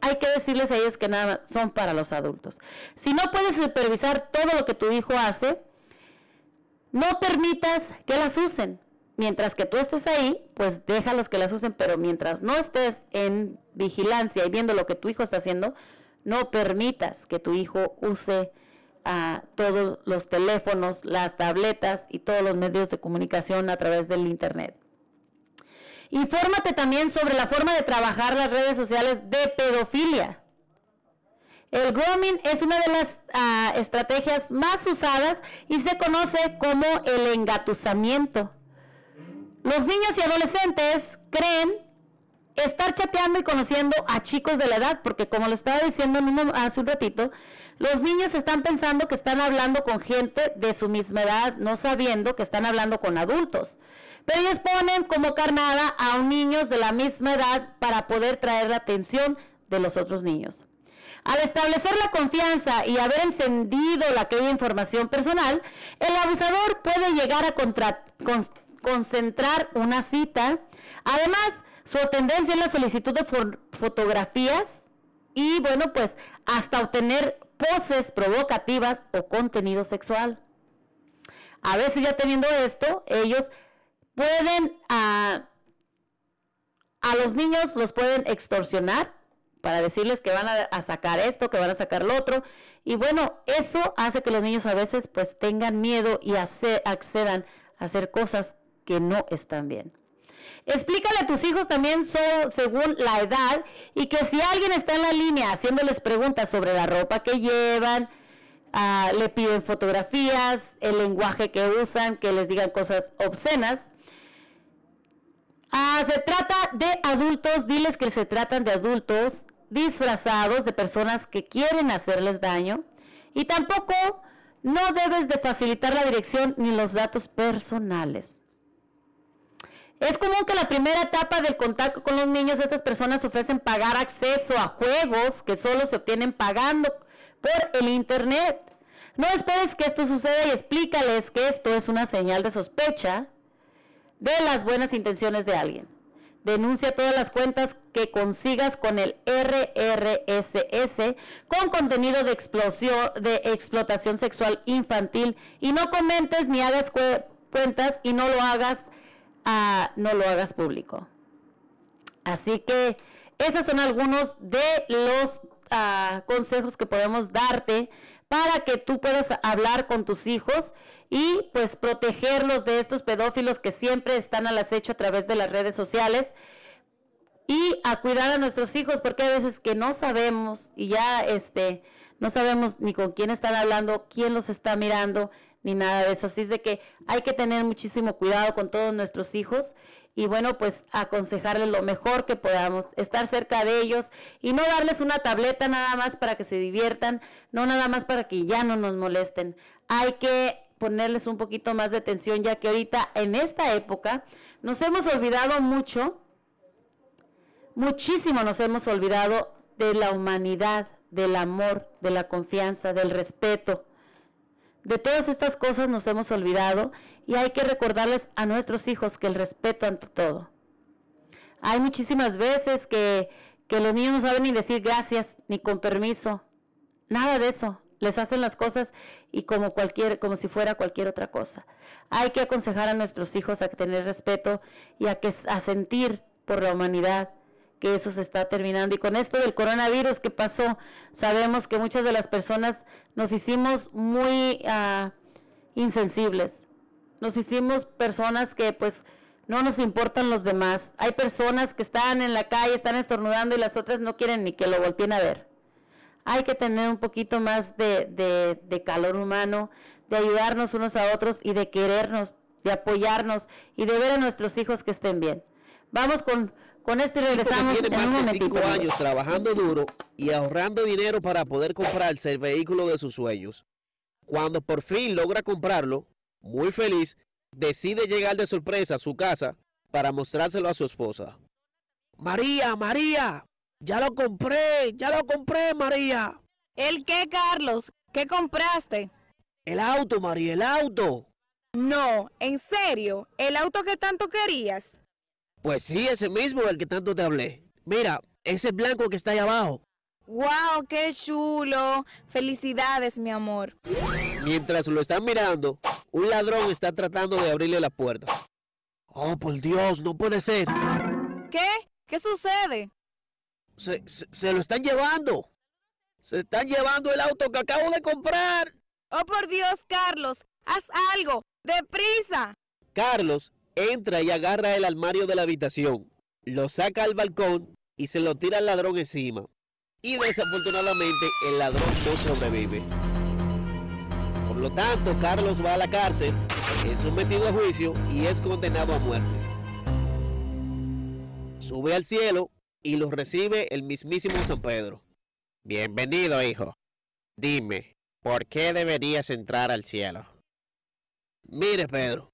[SPEAKER 3] Hay que decirles a ellos que nada son para los adultos. Si no puedes supervisar todo lo que tu hijo hace, no permitas que las usen. Mientras que tú estés ahí, pues déjalos que las usen, pero mientras no estés en vigilancia y viendo lo que tu hijo está haciendo, no permitas que tu hijo use ah, todos los teléfonos, las tabletas y todos los medios de comunicación a través del Internet. Infórmate también sobre la forma de trabajar las redes sociales de pedofilia. El grooming es una de las ah, estrategias más usadas y se conoce como el engatusamiento. Los niños y adolescentes creen estar chateando y conociendo a chicos de la edad, porque como le estaba diciendo hace un ratito, los niños están pensando que están hablando con gente de su misma edad, no sabiendo que están hablando con adultos. Pero ellos ponen como carnada a un niños de la misma edad para poder traer la atención de los otros niños. Al establecer la confianza y haber encendido la aquella información personal, el abusador puede llegar a concentrar una cita. Además, su tendencia es la solicitud de fo- fotografías y, bueno, pues hasta obtener poses provocativas o contenido sexual. A veces ya teniendo esto, ellos pueden a, a los niños los pueden extorsionar para decirles que van a, sacar esto, que van a sacar lo otro. Y bueno, eso hace que los niños a veces pues tengan miedo y accedan a hacer cosas que no están bien. Explícale a tus hijos también según la edad y que si alguien está en la línea haciéndoles preguntas sobre la ropa que llevan, ah, le piden fotografías, el lenguaje que usan, que les digan cosas obscenas. Ah, se trata de adultos, diles que se tratan de adultos disfrazados de personas que quieren hacerles daño y tampoco no debes de facilitar la dirección ni los datos personales. Es común que la primera etapa del contacto con los niños, estas personas ofrecen pagar acceso a juegos que solo se obtienen pagando por el Internet. No esperes que esto suceda y explícales que esto es una señal de sospecha de las buenas intenciones de alguien. Denuncia todas las cuentas que consigas con el RRSS con contenido de, explosión, de explotación sexual infantil y no comentes ni hagas cue- cuentas y no lo hagas, no lo hagas público. Así que esos son algunos de los ah, consejos que podemos darte para que tú puedas hablar con tus hijos y pues protegerlos de estos pedófilos que siempre están al acecho a través de las redes sociales y a cuidar a nuestros hijos porque a veces que no sabemos y ya este no sabemos ni con quién están hablando, quién los está mirando, ni nada de eso. Así es de que hay que tener muchísimo cuidado con todos nuestros hijos y bueno, pues aconsejarles lo mejor que podamos, estar cerca de ellos y no darles una tableta nada más para que se diviertan, no nada más para que ya no nos molesten. Hay que ponerles un poquito más de atención ya que ahorita en esta época nos hemos olvidado mucho, muchísimo nos hemos olvidado de la humanidad, del amor, de la confianza, del respeto. De todas estas cosas nos hemos olvidado y hay que recordarles a nuestros hijos que el respeto ante todo. Hay muchísimas veces que, que los niños no saben ni decir gracias ni con permiso. Nada de eso. Les hacen las cosas y como cualquier, como si fuera cualquier otra cosa. Hay que aconsejar a nuestros hijos a tener respeto y a que a sentir por la humanidad que eso se está terminando. Y con esto del coronavirus que pasó, sabemos que muchas de las personas nos hicimos muy ah, insensibles. Nos hicimos personas que pues no nos importan los demás. Hay personas que están en la calle, están estornudando y las otras no quieren ni que lo volteen a ver. Hay que tener un poquito más de, de, de calor humano, de ayudarnos unos a otros y de querernos, de apoyarnos y de ver a nuestros hijos que estén bien. Vamos con, con esto regresamos
[SPEAKER 11] tiene
[SPEAKER 3] en un
[SPEAKER 11] más de
[SPEAKER 3] momentito.
[SPEAKER 11] cinco años trabajando duro y ahorrando dinero para poder comprarse el vehículo de sus sueños. Cuando por fin logra comprarlo, muy feliz, decide llegar de sorpresa a su casa para mostrárselo a su esposa. María, María, ya lo compré, ya lo compré, María.
[SPEAKER 12] ¿El qué, Carlos? ¿Qué compraste?
[SPEAKER 11] El auto, María, el auto.
[SPEAKER 12] No, en serio, el auto que tanto querías.
[SPEAKER 11] Pues sí, ese mismo del que tanto te hablé. Mira, ese blanco que está ahí abajo.
[SPEAKER 12] ¡Wow, qué chulo! Felicidades, mi amor.
[SPEAKER 11] Mientras lo están mirando, un ladrón está tratando de abrirle la puerta. Oh, por Dios, no puede ser.
[SPEAKER 12] ¿Qué? ¿Qué sucede?
[SPEAKER 11] Se, se- se lo están llevando. Se están llevando el auto que acabo de comprar.
[SPEAKER 12] Oh, por Dios, Carlos, haz algo. ¡Deprisa!
[SPEAKER 11] Carlos entra y agarra el armario de la habitación, lo saca al balcón y se lo tira al ladrón encima. Y desafortunadamente el ladrón no sobrevive. Por lo tanto, Carlos va a la cárcel, es sometido a juicio y es condenado a muerte. Sube al cielo y lo recibe el mismísimo San Pedro. Bienvenido, hijo. Dime, ¿por qué deberías entrar al cielo? Mire, Pedro,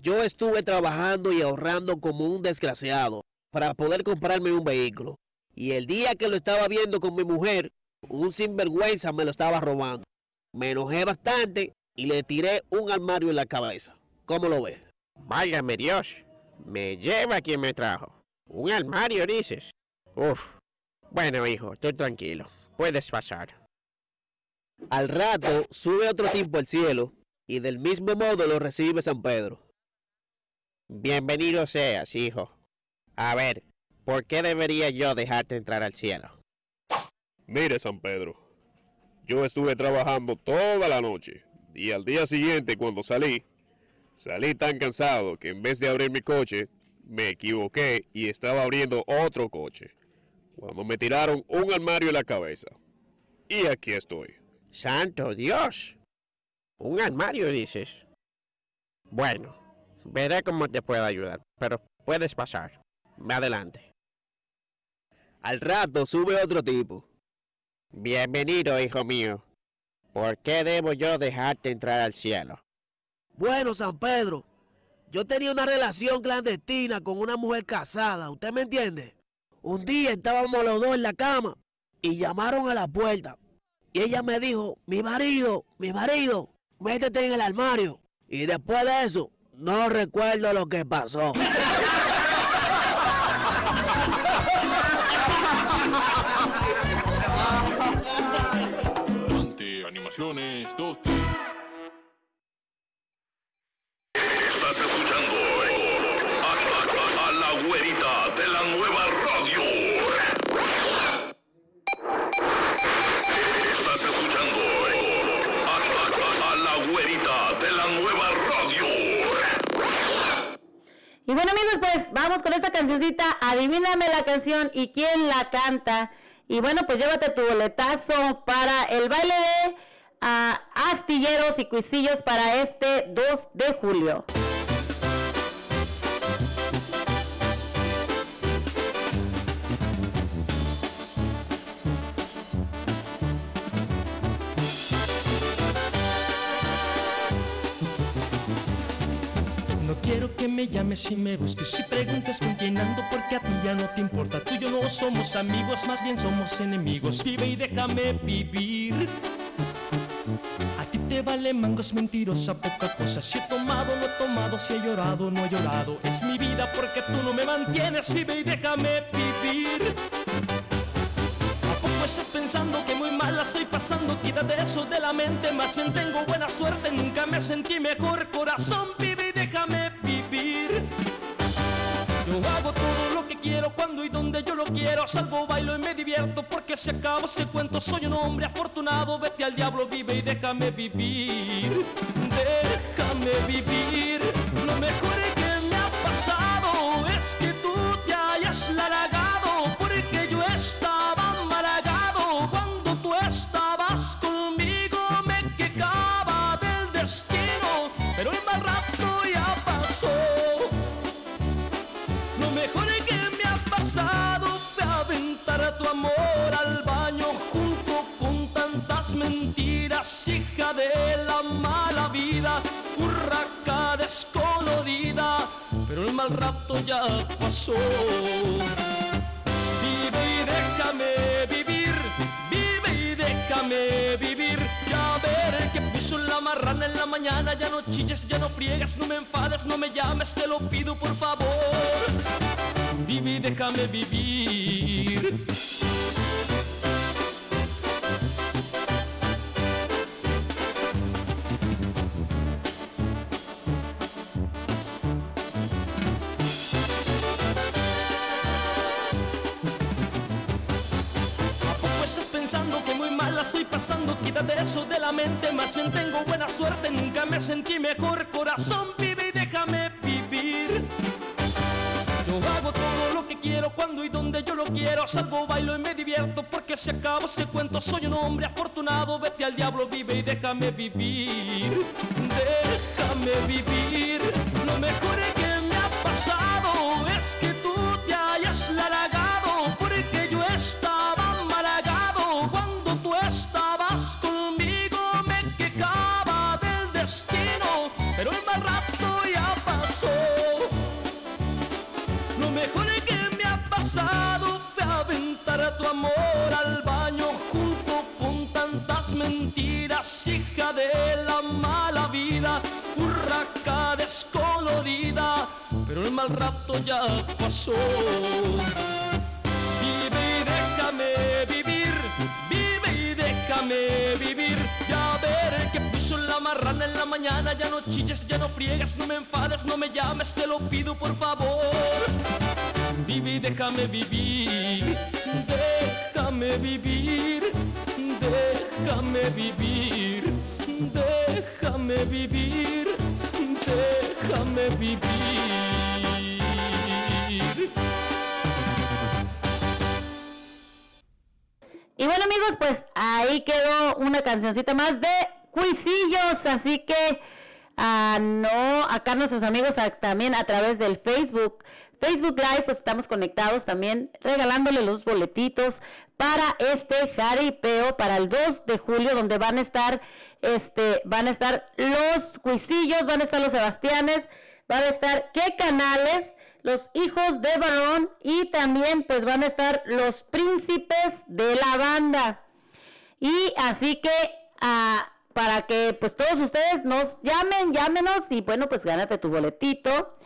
[SPEAKER 11] yo estuve trabajando y ahorrando como un desgraciado para poder comprarme un vehículo. Y el día que lo estaba viendo con mi mujer, un sinvergüenza me lo estaba robando. Me enojé bastante y le tiré un armario en la cabeza. ¿Cómo lo ves? Válgame Dios, me lleva quien me trajo. ¿Un armario dices? Uf. Bueno, hijo, tú tranquilo. Puedes pasar. Al rato sube otro tipo al cielo y del mismo modo lo recibe San Pedro. Bienvenido seas, hijo. A ver, ¿por qué debería yo dejarte entrar al cielo?
[SPEAKER 13] Mire, San Pedro, yo estuve trabajando toda la noche y al día siguiente cuando salí, salí tan cansado que en vez de abrir mi coche, me equivoqué y estaba abriendo otro coche. Cuando me tiraron un armario en la cabeza. Y aquí estoy.
[SPEAKER 11] Santo Dios. Un armario, dices. Bueno, veré cómo te puedo ayudar, pero puedes pasar. Ve adelante. Al rato sube otro tipo. Bienvenido, hijo mío. ¿Por qué debo yo dejarte entrar al cielo? Bueno, San Pedro, yo tenía una relación clandestina con una mujer casada, ¿usted me entiende? Un día estábamos los dos en la cama y llamaron a la puerta. Y ella me dijo, mi marido, mi marido, métete en el armario. Y después de eso, no recuerdo lo que pasó.
[SPEAKER 14] Ante Animaciones 2T.
[SPEAKER 1] Estás escuchando
[SPEAKER 3] Y bueno amigos, pues vamos con esta cancioncita, adivíname la canción y quién la canta. Y bueno, pues llévate tu boletazo para el baile de ah, astilleros y cuisillos para este 2 de julio.
[SPEAKER 15] Que me llames y me busques y preguntes con quién ando porque a ti ya no te importa. Tú y yo no somos amigos, más bien somos enemigos. Vive y déjame vivir. A ti te vale mangos mentirosa, poca cosa. Si he tomado, no he tomado, si he llorado, no he llorado. Es mi vida porque tú no me mantienes. Vive y déjame vivir. ¿A poco estás pensando que muy mal la estoy pasando? Quítate eso de la mente, más bien tengo buena suerte. Nunca me sentí mejor, corazón, vive y déjame vivir. Yo hago todo lo que quiero cuando y donde yo lo quiero. Salgo, bailo y me divierto porque se acaba ese cuento. Soy un hombre afortunado, vete al diablo, vive y déjame vivir. Déjame vivir. Lo mejor que me ha pasado es que tú te hayas largado tu amor al baño junto con tantas mentiras, hija de la mala vida, urraca descolorida, pero el mal rato ya pasó. Vive y déjame vivir, vive y déjame vivir, en la mañana, ya no chilles, ya no friegas, no me enfades, no me llames, te lo pido por favor. Vive y déjame vivir. Que muy mal la estoy pasando? Quítate eso de la mente, más bien tengo buena suerte, nunca me sentí mejor. Corazón, vive y déjame vivir. Yo hago todo lo que quiero cuando y donde yo lo quiero. Salgo, bailo y me divierto porque se acaba este cuento. Soy un hombre afortunado, vete al diablo, vive y déjame vivir. Déjame vivir. Lo mejor que me ha pasado es que tú te hayas largado vida, descolorida, pero el mal rato ya pasó. Vive y déjame vivir, vive y déjame vivir, ya veré que puso la marrana en la mañana, ya no chilles, ya no friegas, no me enfades, no me llames, te lo pido por favor. Vive y déjame vivir, déjame vivir, déjame vivir, déjame vivir, déjame vivir.
[SPEAKER 3] Y bueno amigos, pues ahí quedó una cancioncita más de Cuisillos, así que ah, no, acá nuestros amigos también a través del Facebook, Facebook Live, pues estamos conectados también regalándole los boletitos para este jaripeo para el 2 de julio, donde van a estar, este, van a estar los Cuisillos, van a estar los Sebastianes, van a estar qué canales, los hijos de varón y también pues van a estar los príncipes de la banda. Y así que ah, para que pues todos ustedes nos llamen, llámenos y bueno pues gánate tu boletito.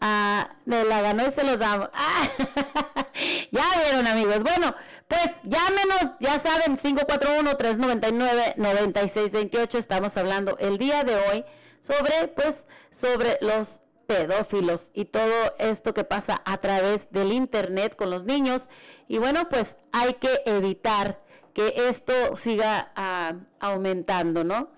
[SPEAKER 3] Ah, me la ganó y se los damos. Ah, ya vieron amigos. Bueno, pues llámenos, ya saben, 541-399-9628. Estamos hablando el día de hoy sobre pues sobre los pedófilos y todo esto que pasa a través del internet con los niños. Y bueno, pues hay que evitar que esto siga ah, aumentando, ¿no?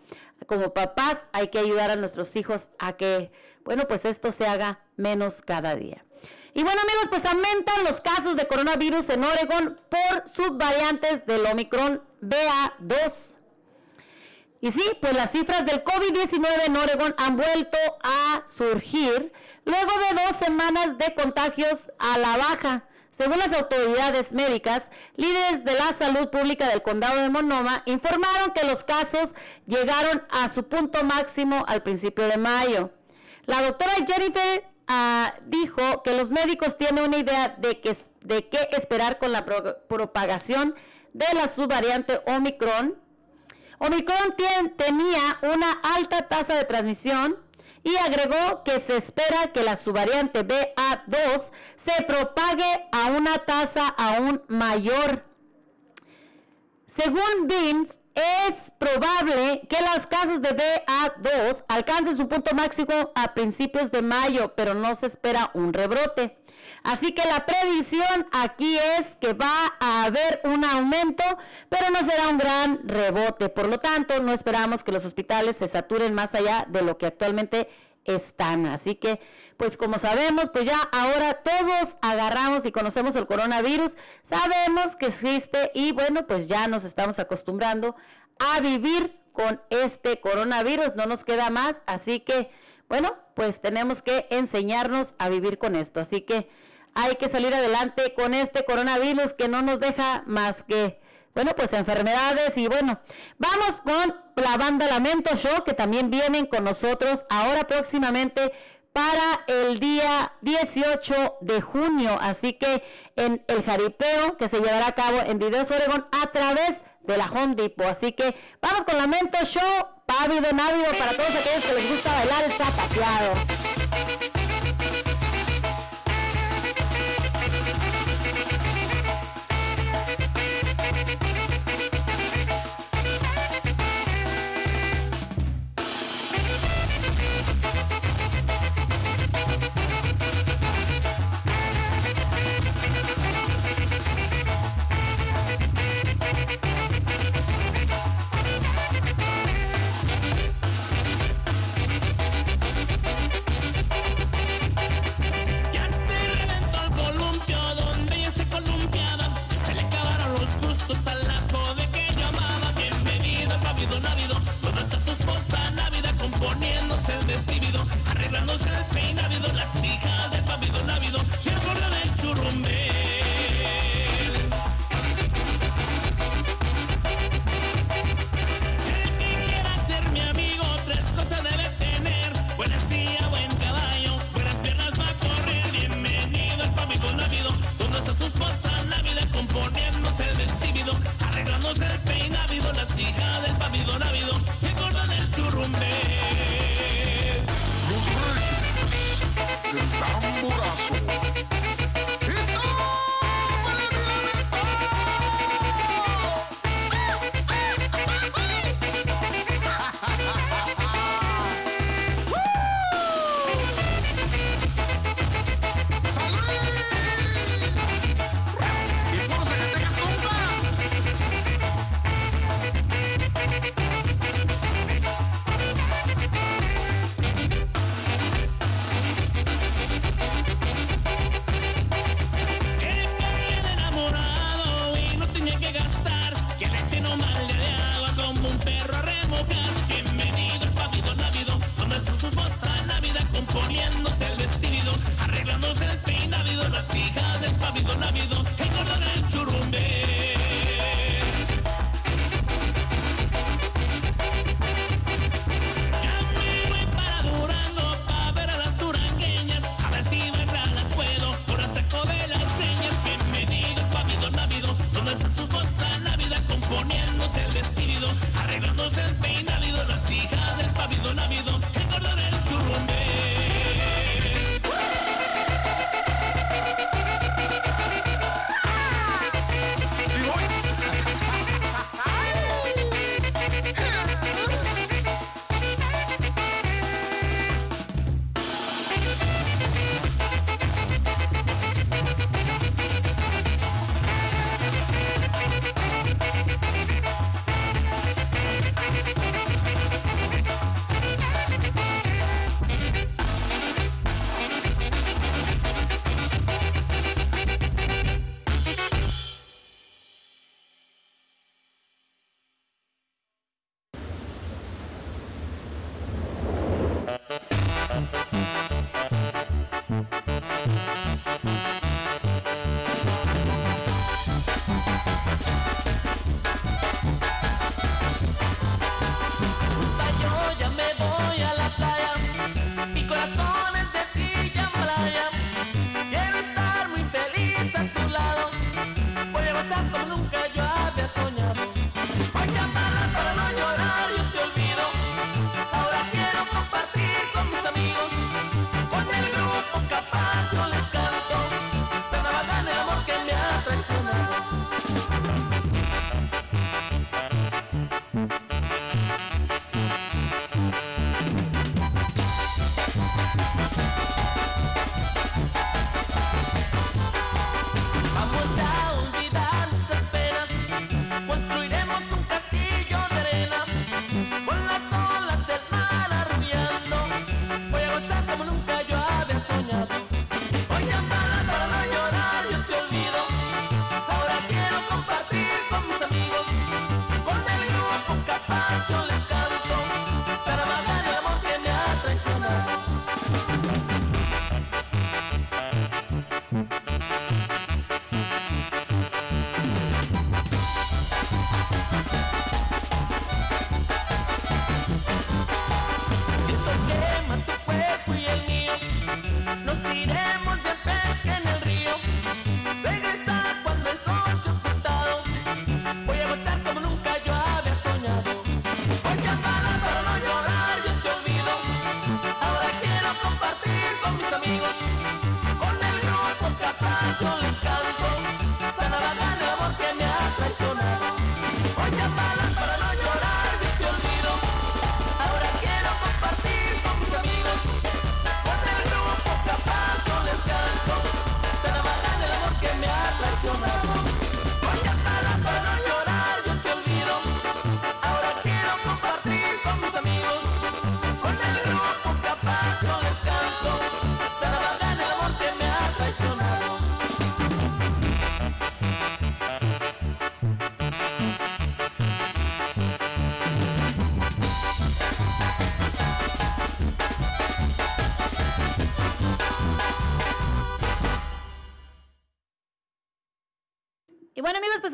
[SPEAKER 3] Como papás hay que ayudar a nuestros hijos a que bueno, pues esto se haga menos cada día. Y bueno amigos, pues aumentan los casos de coronavirus en Oregon por subvariantes del Omicron BA2. Y sí, pues las cifras del COVID-19 en Oregon han vuelto a surgir luego de dos semanas de contagios a la baja. Según las autoridades médicas, líderes de la salud pública del condado de Monoma informaron que los casos llegaron a su punto máximo al principio de mayo. La doctora Jennifer ah, dijo que los médicos tienen una idea de, qué esperar con la pro- propagación de la subvariante Omicron. Omicron tenía una alta tasa de transmisión y agregó que se espera que la subvariante BA2 se propague a una tasa aún mayor. Según Beans, es probable que los casos de BA2 alcancen su punto máximo a principios de mayo, pero no se espera un rebrote. Así que la predicción aquí es que va a haber un aumento, pero no será un gran rebote. Por lo tanto, no esperamos que los hospitales se saturen más allá de lo que actualmente están. Así que, pues como sabemos, pues ya ahora todos agarramos y conocemos el coronavirus, sabemos que existe y bueno, pues ya nos estamos acostumbrando a vivir con este coronavirus, no nos queda más, así que, bueno, pues tenemos que enseñarnos a vivir con esto, así que hay que salir adelante con este coronavirus que no nos deja más que bueno, pues enfermedades y bueno, vamos con la banda Lamento Show que también vienen con nosotros ahora próximamente para el día 18 de junio, así que en el jaripeo que se llevará a cabo en Videos Oregon a través de la Home Depot, así que vamos con Lamento Show, pávido návido para todos aquellos que les gusta bailar el zapateado.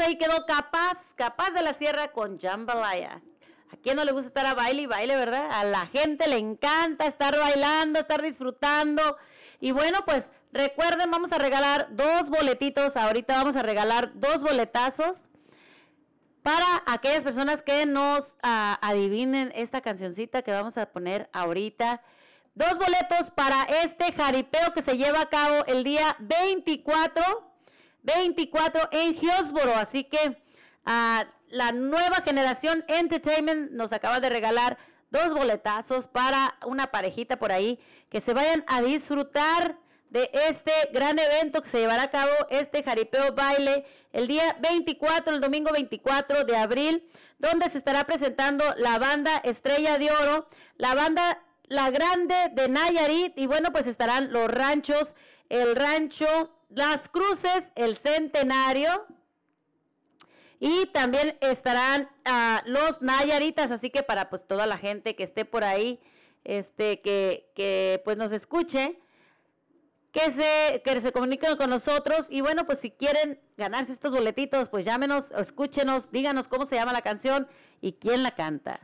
[SPEAKER 3] Ahí quedó Capaz, Capaz de la Sierra con Jambalaya. ¿A quién no le gusta estar a baile y baile, verdad? A la gente le encanta estar bailando, estar disfrutando. Y bueno, pues recuerden, vamos a regalar dos boletitos. Ahorita vamos a regalar dos boletazos para aquellas personas que nos ah, adivinen esta cancioncita que vamos a poner ahorita. Dos boletos para este jaripeo que se lleva a cabo el día 24, 24 en Hillsboro. Así que ah, la nueva generación Entertainment nos acaba de regalar dos boletazos para una parejita por ahí que se vayan a disfrutar de este gran evento que se llevará a cabo este jaripeo baile el día 24, el domingo 24 de abril, donde se estará presentando la banda Estrella de Oro, la banda La Grande de Nayarit y bueno, pues estarán los ranchos, el rancho Las Cruces, el Centenario, y también estarán ah, los Nayaritas, así que para pues toda la gente que esté por ahí, este, que, que pues nos escuche, que se, que se comuniquen con nosotros. Y bueno, pues si quieren ganarse estos boletitos, pues llámenos, escúchenos, díganos cómo se llama la canción y quién la canta.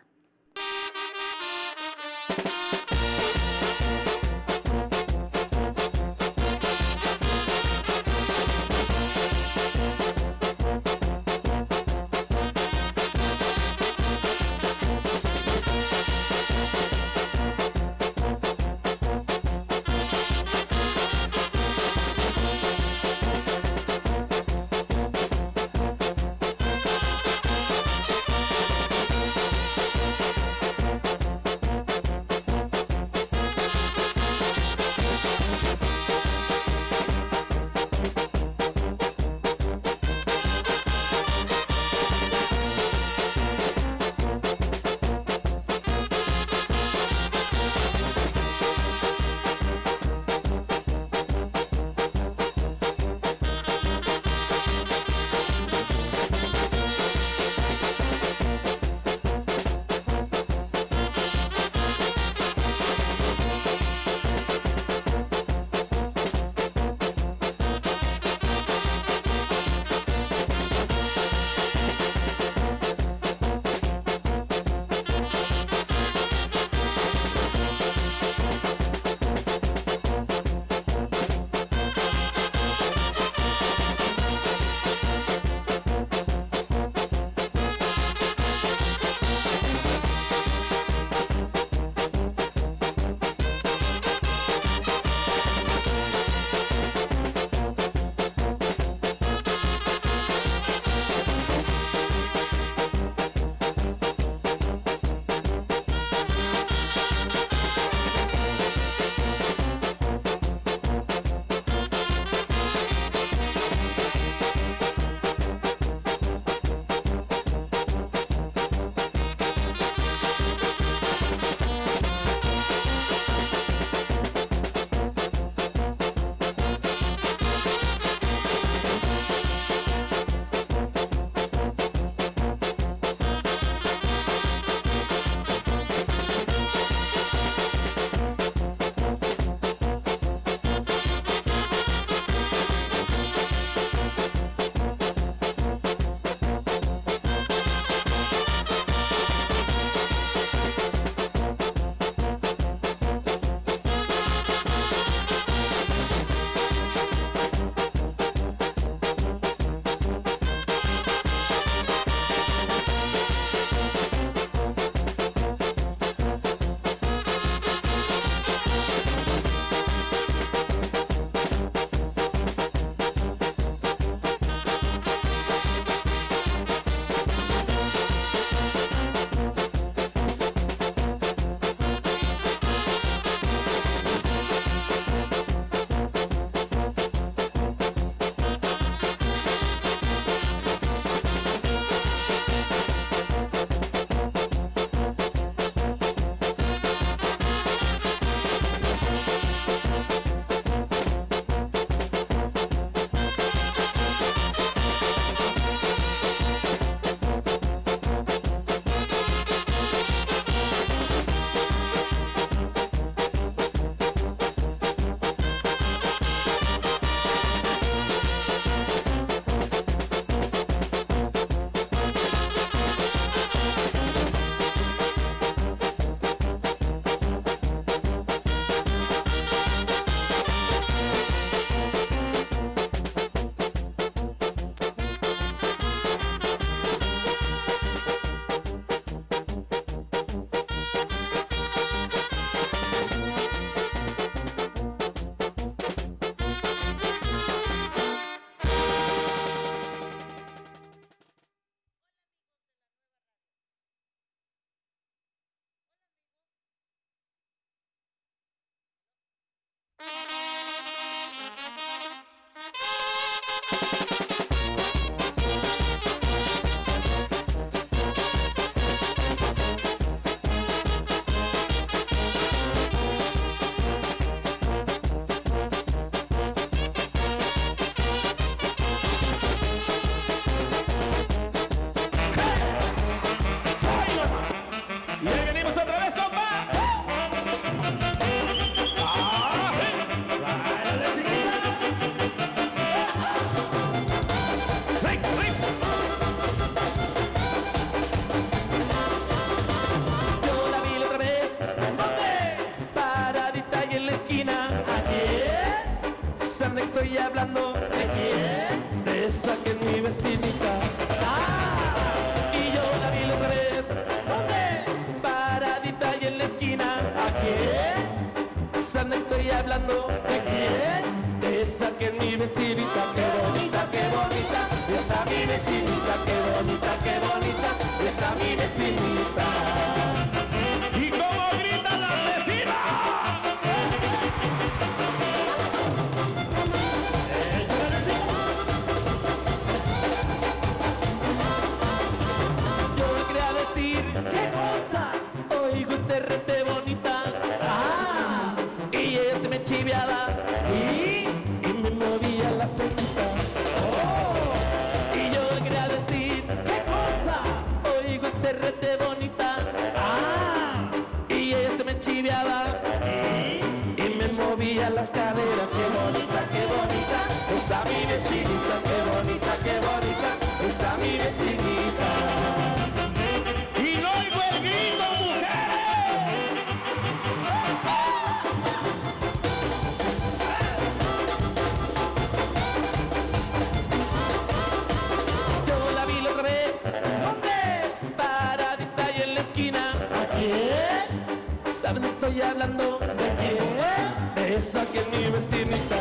[SPEAKER 15] de quién? De esa que es mi vecinita.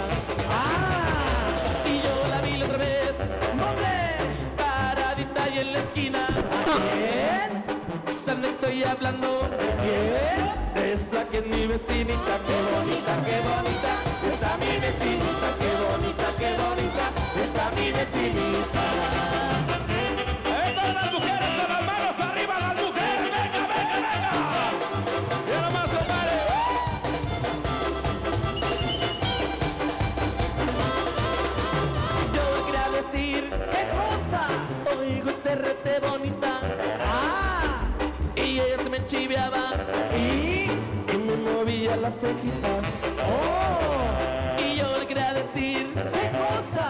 [SPEAKER 15] ¡Ah! Y yo la vi la otra vez. ¡Hombre! Paradita y en la esquina. ¿A quién? Estoy hablando? ¿De quién? De esa que es mi vecinita. ¡Qué bonita, qué bonita! Está mi vecinita. ¡Qué bonita, qué bonita! Está mi vecinita. bonita. Ah, y ella se me chiveaba. Y, y me movía las cejitas. Oh, y yo le quería decir, ¿qué cosa?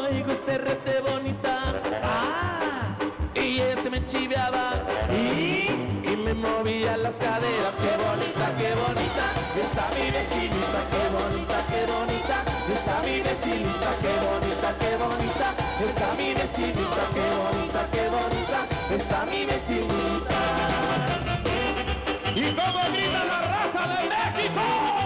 [SPEAKER 16] Oigo
[SPEAKER 15] este rete bonita. Ah, y ella se me chiveaba. Y me movían las caderas. Qué bonita, qué bonita está mi vecinita. Qué bonita, qué bonita está mi vecinita. Qué bonita, qué bonita está mi vecinita. Qué bonita, qué bonita está mi vecinita.
[SPEAKER 16] Y cómo grita la raza de México.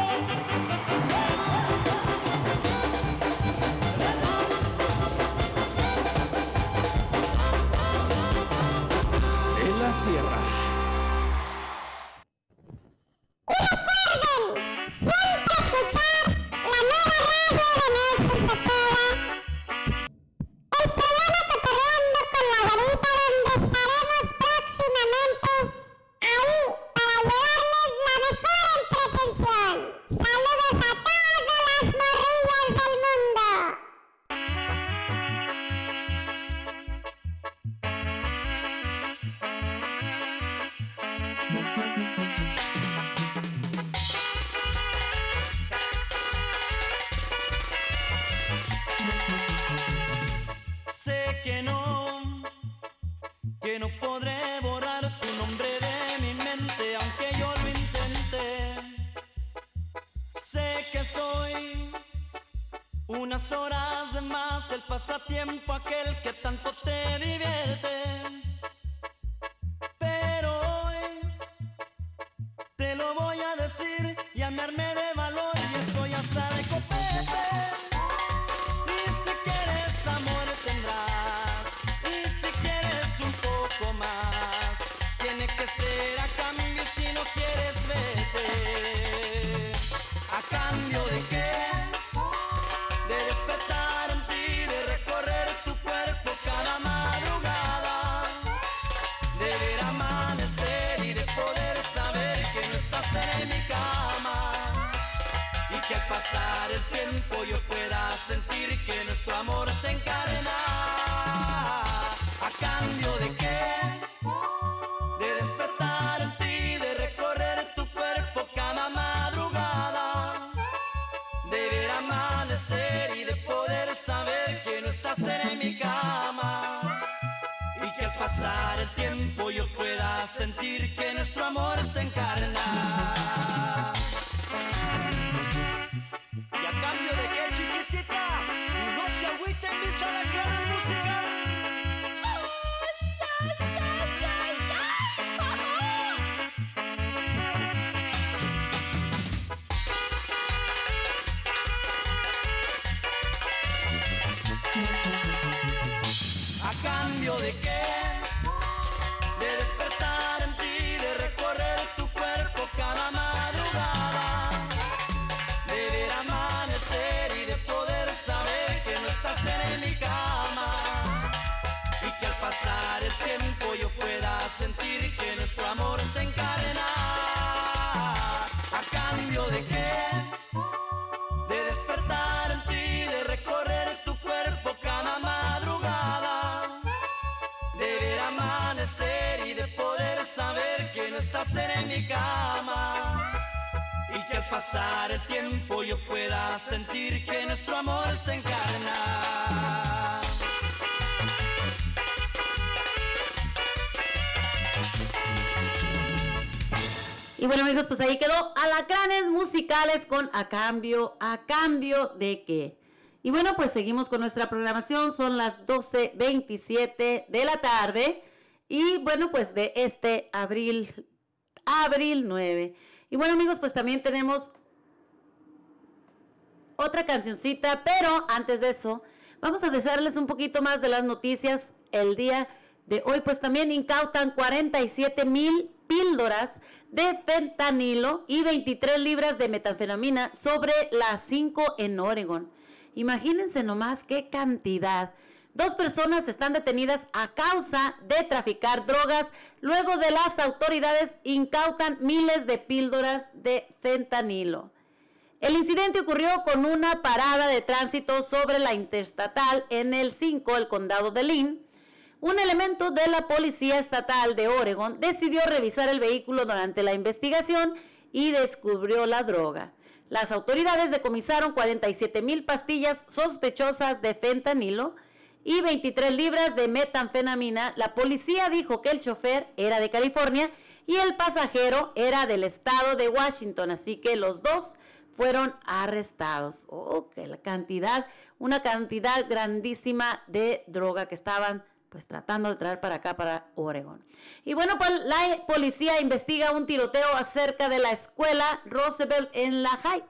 [SPEAKER 17] pasatiempo.
[SPEAKER 2] Estás en mi cama. Y que al pasar el tiempo yo pueda sentir que nuestro amor se encarna. Y
[SPEAKER 3] bueno amigos, pues ahí quedó Alacranes Musicales con A Cambio, ¿A Cambio de qué? Y bueno, pues seguimos con nuestra programación, son las 12.27 de la tarde y bueno, pues de este abril, abril 9. Y bueno amigos, pues también tenemos otra cancioncita, pero antes de eso, vamos a desearles un poquito más de las noticias el día de hoy, pues también incautan 47 mil píldoras de fentanilo y 23 libras de metanfetamina sobre las 5 en Oregon. Imagínense nomás qué cantidad. Dos personas están detenidas a causa de traficar drogas. Luego de las autoridades incautan miles de píldoras de fentanilo. El incidente ocurrió con una parada de tránsito sobre la interestatal en el 5, el condado de Lynn. Un elemento de la Policía Estatal de Oregon decidió revisar el vehículo durante la investigación y descubrió la droga. Las autoridades decomisaron 47 mil pastillas sospechosas de fentanilo y 23 libras de metanfetamina. La policía dijo que el chofer era de California y el pasajero era del estado de Washington, así que los dos fueron arrestados. Oh, que la cantidad, una cantidad grandísima de droga que estaban pues tratando de traer para acá, para Oregon. Y bueno, pues la policía investiga un tiroteo acerca de la escuela Roosevelt en La High.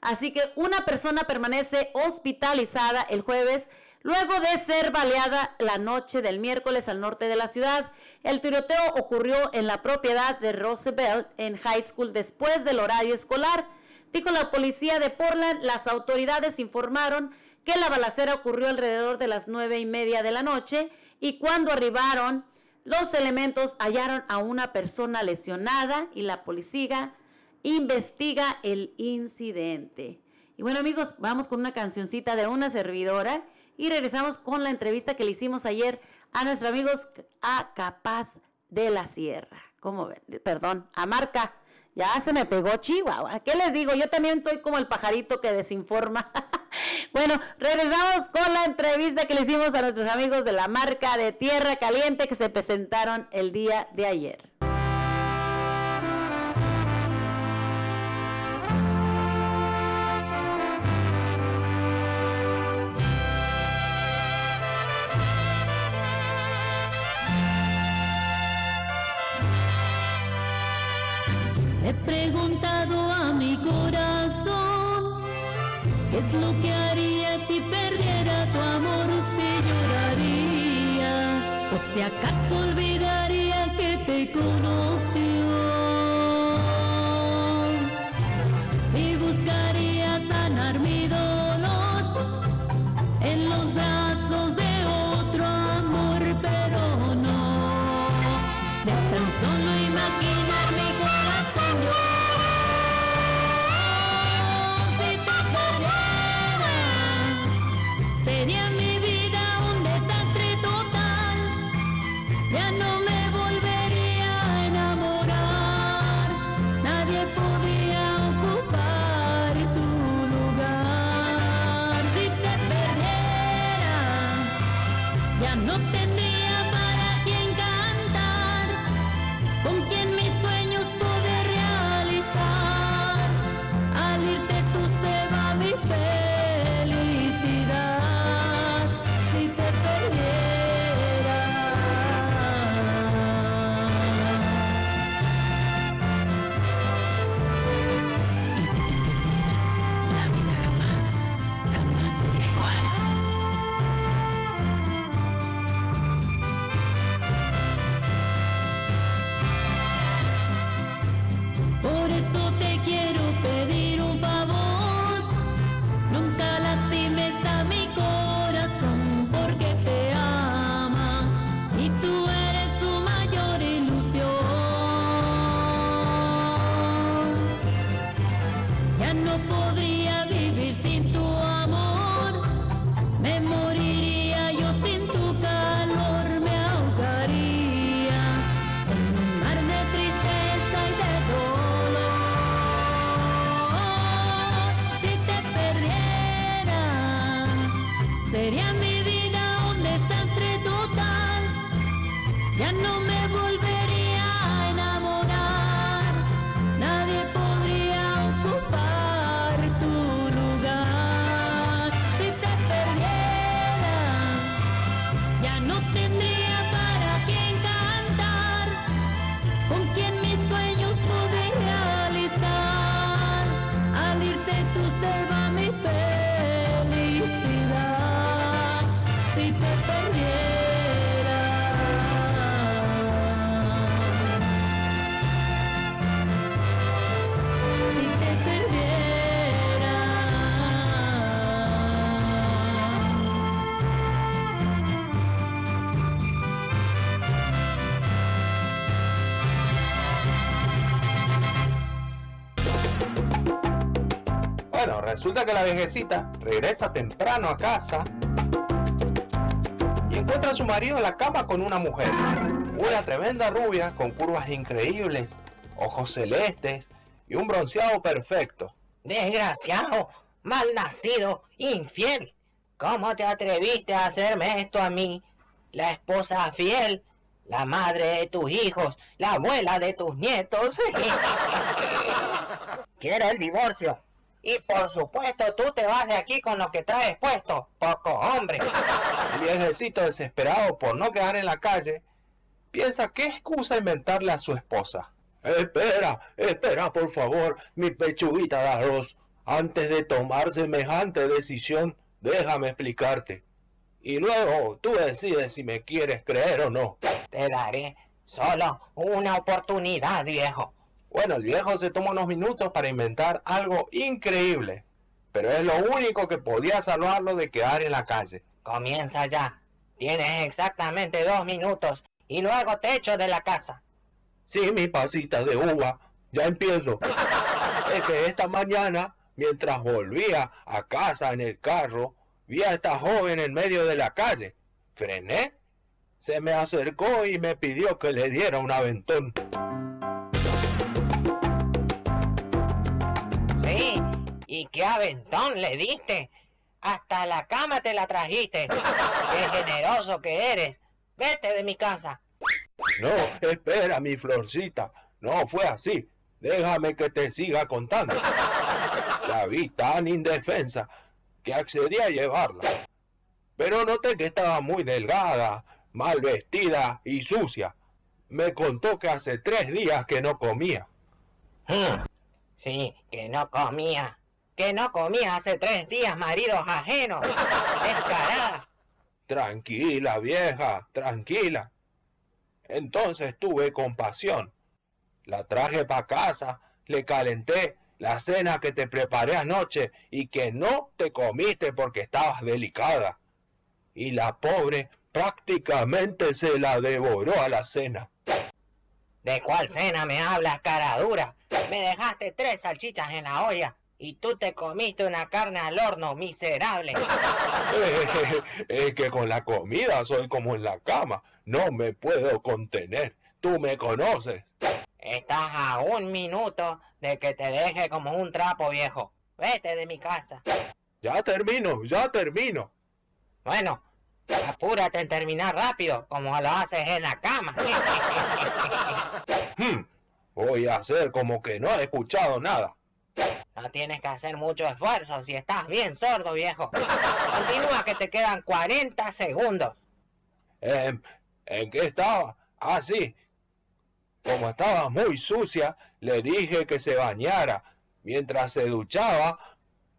[SPEAKER 3] Así que una persona permanece hospitalizada el jueves luego de ser baleada la noche del miércoles al norte de la ciudad. El tiroteo ocurrió en la propiedad de Roosevelt en High School después del horario escolar. Dijo la policía de Portland, las autoridades informaron que la balacera ocurrió alrededor de las nueve y media de la noche y cuando arribaron los elementos hallaron a una persona lesionada y la policía investiga el incidente. Y bueno amigos, vamos con una cancioncita de una servidora y regresamos con la entrevista que le hicimos ayer a nuestros amigos a Capaz de la Sierra. ¿Cómo ven? Perdón, a Marca. Ya se me pegó Chihuahua. ¿Qué les digo? Yo también estoy como el pajarito que desinforma. bueno, regresamos con la entrevista que le hicimos a nuestros amigos de la marca de Tierra Caliente que se presentaron el día de ayer.
[SPEAKER 18] A mi corazón. Qué es lo que haría si perdiera tu amor, si lloraría. O si acaso olvidaría que te conoció.
[SPEAKER 19] Resulta que la viejecita regresa temprano a casa y encuentra a su marido en la cama con una mujer. Una tremenda rubia con curvas increíbles, ojos celestes y un bronceado perfecto.
[SPEAKER 20] Desgraciado, malnacido, infiel. ¿Cómo te atreviste a hacerme esto a mí? La esposa fiel, la madre de tus hijos, la abuela de tus nietos. Quiero el divorcio. Y por supuesto tú te vas de aquí con lo que traes puesto, poco hombre.
[SPEAKER 19] El viejecito desesperado por no quedar en la calle, piensa qué excusa inventarle a su esposa. Espera, espera por favor, mi pechuguita de arroz. Antes de tomar semejante decisión, déjame explicarte. Y luego tú decides si me quieres creer o no.
[SPEAKER 20] Te daré solo una oportunidad, viejo.
[SPEAKER 19] Bueno, el viejo se toma unos minutos para inventar algo increíble, pero es lo único que podía salvarlo de quedar en la calle.
[SPEAKER 20] Comienza ya. Tienes exactamente dos minutos y luego te echo de la casa.
[SPEAKER 19] Sí, mi pasita de uva, ya empiezo. Es que esta mañana, mientras volvía a casa en el carro, vi a esta joven en medio de la calle. Frené, se me acercó y me pidió que le diera un aventón.
[SPEAKER 20] Sí, ¿y qué aventón le diste? Hasta la cama te la trajiste. Qué generoso que eres. Vete de mi casa.
[SPEAKER 19] No, espera, mi florcita. No fue así. Déjame que te siga contando. La vi tan indefensa que accedí a llevarla. Pero noté que estaba muy delgada, mal vestida y sucia. Me contó que hace tres días que no comía.
[SPEAKER 20] Sí, que no comía. Que no comía hace tres días, maridos ajenos. Descarada.
[SPEAKER 19] Tranquila, vieja, tranquila. Entonces tuve compasión. La traje para casa, le calenté la cena que te preparé anoche y que no te comiste porque estabas delicada. Y la pobre prácticamente se la devoró a la cena.
[SPEAKER 20] ¿De cuál cena me hablas, cara dura? Me dejaste tres salchichas en la olla y tú te comiste una carne al horno, miserable.
[SPEAKER 19] es que con la comida soy como en la cama. No me puedo contener. Tú me conoces.
[SPEAKER 20] Estás a un minuto de que te deje como un trapo viejo. Vete de mi casa.
[SPEAKER 19] Ya termino, ya termino.
[SPEAKER 20] Bueno, apúrate en terminar rápido, como lo haces en la cama.
[SPEAKER 19] Hmm, Voy a hacer como que no he escuchado nada.
[SPEAKER 20] No tienes que hacer mucho esfuerzo si estás bien sordo, viejo. Continúa que te quedan 40 segundos.
[SPEAKER 19] Em, ¿En qué estaba? Ah, sí. Como estaba muy sucia, le dije que se bañara. Mientras se duchaba,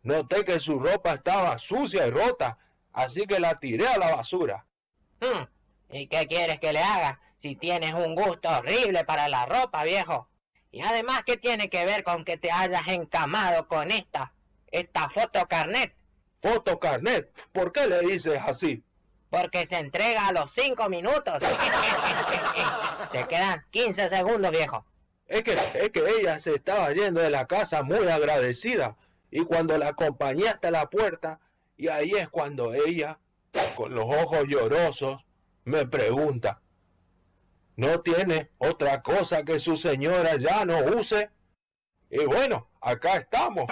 [SPEAKER 19] noté que su ropa estaba sucia y rota, así que la tiré a la basura.
[SPEAKER 20] Hmm, ¿Y qué quieres que le haga si tienes un gusto horrible para la ropa, viejo? Y además, ¿qué tiene que ver con que te hayas encamado con esta, esta foto carnet?
[SPEAKER 19] ¿Foto carnet? ¿Por qué le dices así?
[SPEAKER 20] Porque se entrega a los 5 minutos. Te quedan 15 segundos, viejo.
[SPEAKER 19] Es que, es que ella se estaba yendo de la casa muy agradecida. Y cuando la acompañé hasta la puerta, y ahí es cuando ella, con los ojos llorosos, me pregunta, ¿no tiene otra cosa que su señora ya no use? Y bueno, acá estamos.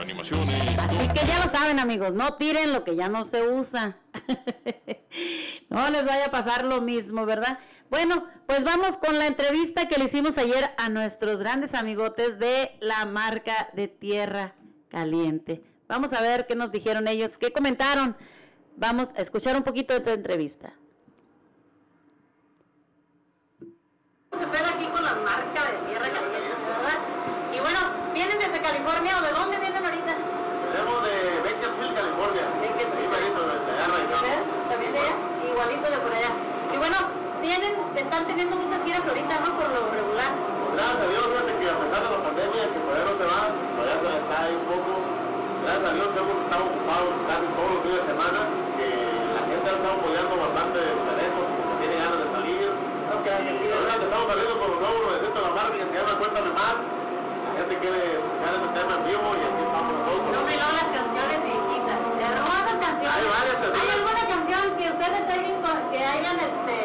[SPEAKER 14] Animaciones.
[SPEAKER 3] Así que ya lo saben, amigos, no tiren lo que ya no se usa. no les vaya a pasar lo mismo, ¿verdad? Bueno, pues vamos con la entrevista que le hicimos ayer a nuestros grandes amigotes de la marca de Tierra Caliente. Vamos a ver qué nos dijeron ellos, qué comentaron. Vamos a escuchar un poquito de tu entrevista.
[SPEAKER 21] Se pega aquí con la marca de Tierra Caliente, ¿verdad? Y bueno, ¿vienen desde California o de dónde vienen ahorita?
[SPEAKER 6] Venimos de Bakersfield, California.
[SPEAKER 21] Bakersfield. ¿Ustedes? ¿También de allá? Igualito de por allá. Y bueno, tienen, están teniendo muchas giras ahorita, ¿no? Por lo regular.
[SPEAKER 6] Pues gracias a Dios, fíjate que a pesar de la pandemia, que todavía no se va, todavía se les está ahí un poco gracias a Dios hemos estado ocupados casi todos los días de semana. Eh, la gente ha estado apoyando bastante los eventos, tiene ganas de salir.
[SPEAKER 21] Okay, sí,
[SPEAKER 6] estamos saliendo con
[SPEAKER 22] un nuevo de la marca que se llama Cuéntame Más.
[SPEAKER 21] La gente quiere
[SPEAKER 22] escuchar
[SPEAKER 21] ese
[SPEAKER 22] tema en
[SPEAKER 21] vivo
[SPEAKER 22] y aquí estamos nosotros. No me lo las canciones viejitas, hermosas canciones. Hay varias canciones. ¿Hay alguna canción que ustedes hayan, que hayan este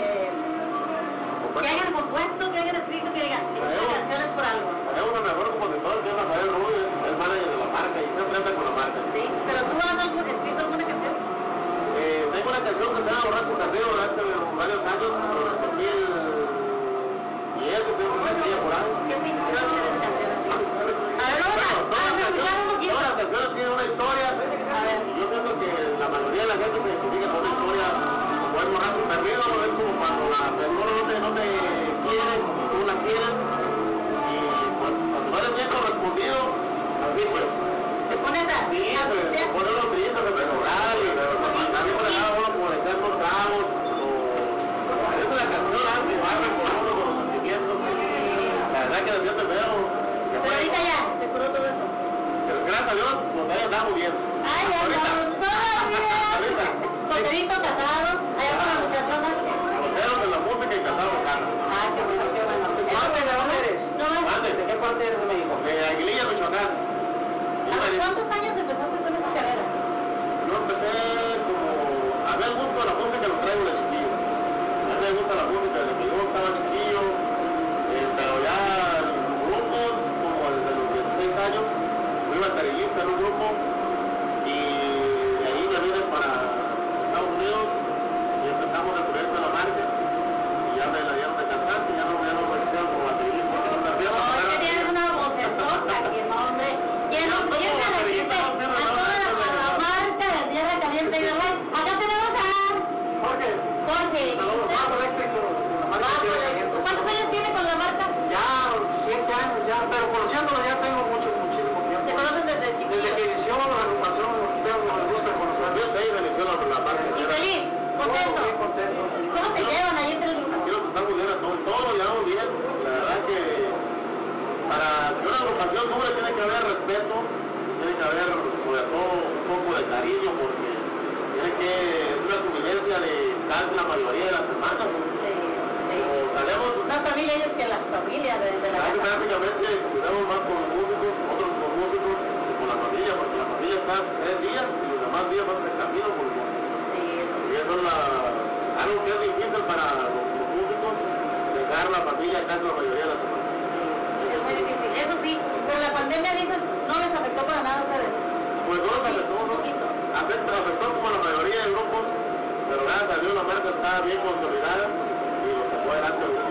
[SPEAKER 22] que hayan compuesto, que hayan
[SPEAKER 21] escrito, que digan, esta canción por
[SPEAKER 22] algo? Hay un mejor compositor que es Rafael
[SPEAKER 21] Rubio,
[SPEAKER 22] es
[SPEAKER 21] el manager
[SPEAKER 22] Sí,
[SPEAKER 21] pero tú has algo, escrito alguna
[SPEAKER 22] canción. Eh, Tengo una canción que se llama
[SPEAKER 21] Borracho Carreo hace varios años,
[SPEAKER 22] pero en 2010, que
[SPEAKER 21] pienso que
[SPEAKER 22] sería por ¿Qué te inspiró hacer esa canción?
[SPEAKER 21] A ah, ver,
[SPEAKER 22] vamos a, vamos a escuchar un poquito. Todas las canciones tienen una historia. A. Yo siento que la mayoría de la gente se identifica con una historia como el borracho perdido, es como cuando la persona no te, no te quiere, tú la quieres. Y cuando no eres bien correspondido, a veces. Pues, pones así, a pistear. Brillos a celebrar y también por acá
[SPEAKER 21] uno como
[SPEAKER 22] echar
[SPEAKER 21] los
[SPEAKER 22] tragos.
[SPEAKER 21] Es una canción, ¿ah? Que barra por uno con los sentimientos. La verdad que lo siento veo. Pero ahorita ya, se curó todo eso. Pero gracias a Dios, nos haya
[SPEAKER 22] dado bien. Ay, ya andamos todavía. Solterito, casado, allá con las
[SPEAKER 21] muchachonas. Solteros en la
[SPEAKER 22] música y casado con. Ah, qué bueno, qué bueno. ¿De qué parte eres? ¿De qué parte eres
[SPEAKER 21] de México? De
[SPEAKER 22] Aguililla, ¿Cuántos,
[SPEAKER 21] años empezaste con esa carrera? Yo empecé
[SPEAKER 22] como... A mí me gusta la música, lo traigo de chiquillo. A mí me gusta la música desde que yo estaba chiquillo. sobre todo un poco de cariño porque tiene que es una convivencia de casi la mayoría de las semanas.
[SPEAKER 21] Sí, sí. Ellos que las familias de, la
[SPEAKER 22] casi prácticamente convivimos más con los músicos, otros con músicos y con la familia, porque la familia está tres días y los demás días van el camino por el
[SPEAKER 21] mundo. Eso.
[SPEAKER 22] Y eso es la, algo que es difícil para los, músicos, dejar la familia casi la mayoría de las semanas.
[SPEAKER 21] Sí, es muy difícil, eso sí, pero la pandemia dices ¿No les afectó para nada a ustedes?
[SPEAKER 22] Pues no les afectó, un poquito. A afectó como la mayoría de grupos, pero gracias a Dios la marca está bien consolidada y lo sacó adelante.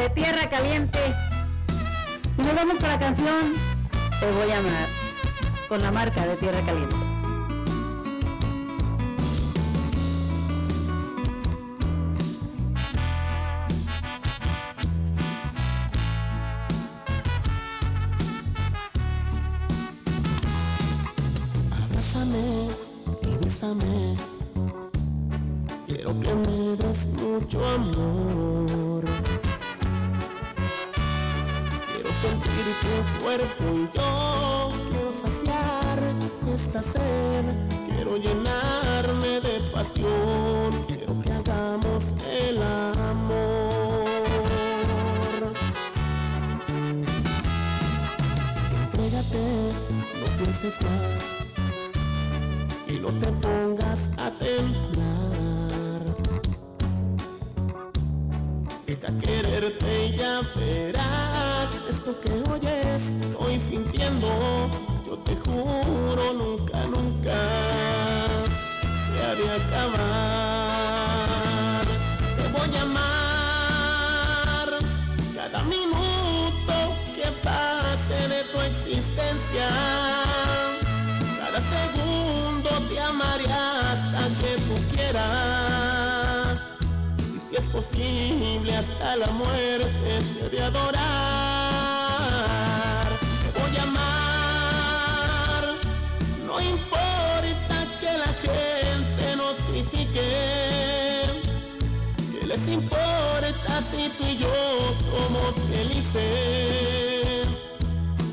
[SPEAKER 21] De
[SPEAKER 22] Tierra Caliente.
[SPEAKER 21] Y nos
[SPEAKER 23] vamos con la
[SPEAKER 3] canción Te voy a amar con la marca de Tierra Caliente.
[SPEAKER 24] Deja quererte y ya verás esto que oyes, estoy sintiendo. Yo te juro, nunca, nunca se ha de acabar. Hasta la muerte te de adorar. Te voy a amar. No importa que la gente nos critique. ¿Qué les importa si tú y yo somos felices?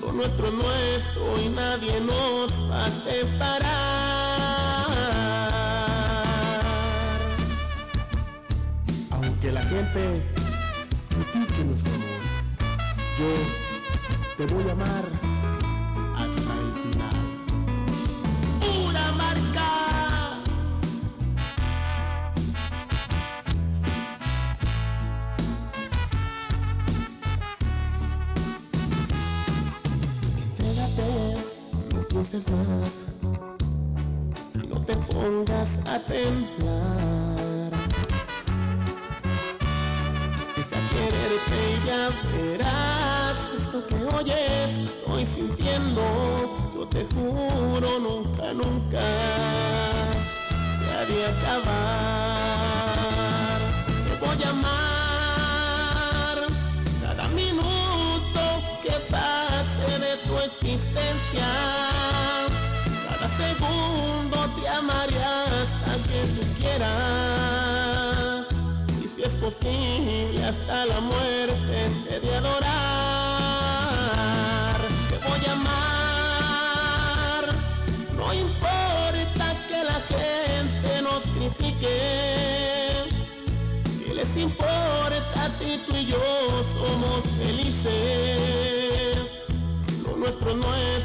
[SPEAKER 24] Lo nuestro es nuestro y nadie nos va a separar. Aunque la gente critique nuestro amor, yo te voy a amar hasta el final. ¡Pura marca! Entrégate, no pienses más no te pongas a temblar. Ya verás esto que oyes, estoy sintiendo. Yo te juro, nunca, nunca se ha de acabar. Te voy a amar cada minuto que pase de tu existencia. Cada segundo te amaré hasta que tú quieras. Es posible hasta la muerte te de adorar. Te voy a amar. No importa que la gente nos critique. ¿Qué les importa si tú y yo somos felices? Lo nuestro es nuestro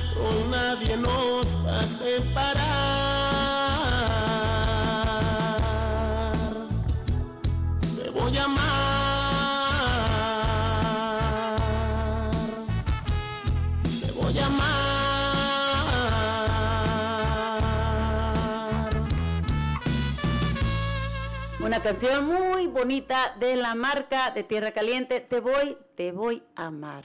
[SPEAKER 24] nadie nos va a separar.
[SPEAKER 3] Canción muy bonita de la marca de Tierra Caliente. Te voy, te voy a amar.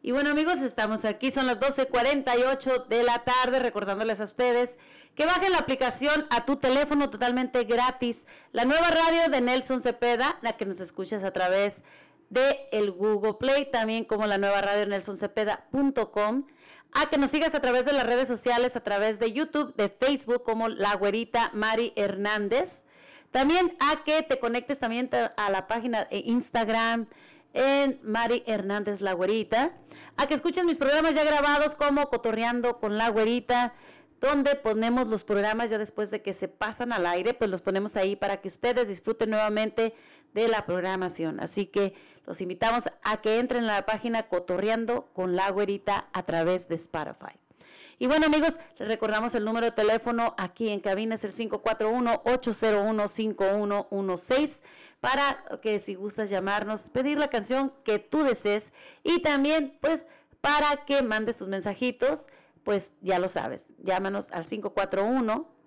[SPEAKER 3] Y bueno amigos, estamos aquí, son las 12.48 de la tarde, recordándoles a ustedes que bajen la aplicación a tu teléfono totalmente gratis. La nueva radio de Nelson Cepeda, la que nos escuchas a través de el Google Play, también como la nueva radio nelsoncepeda.com. A que nos sigas a través de las redes sociales, a través de YouTube, de Facebook, como La Güerita Mari Hernández. También a que te conectes también a la página de Instagram en Mari Hernández La Güerita. A que escuches mis programas ya grabados como Cotorreando con La Güerita, donde ponemos los programas ya después de que se pasan al aire, pues los ponemos ahí para que ustedes disfruten nuevamente de la programación. Así que los invitamos a que entren a la página Cotorreando con La Güerita a través de Spotify. Y bueno amigos, recordamos el número de teléfono aquí en cabina es el 541-801-5116 para que si gustas llamarnos, pedir la canción que tú desees y también pues para que mandes tus mensajitos, pues ya lo sabes, llámanos al 541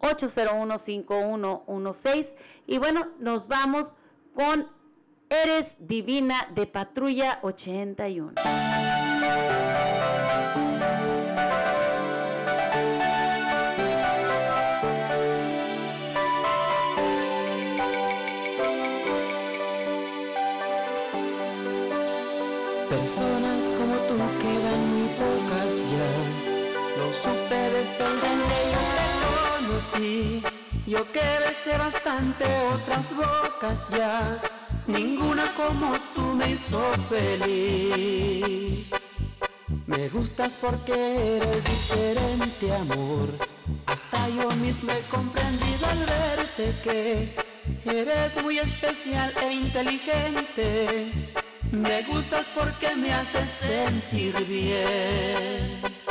[SPEAKER 3] 801-5116 y bueno, nos vamos con Eres Divina de Patrulla 81.
[SPEAKER 8] Yo que besé bastante otras bocas ya. Ninguna como tú me hizo feliz. Me gustas porque eres diferente, amor. Hasta yo mismo he comprendido al verte que eres muy especial e inteligente. Me gustas porque me haces sentir bien.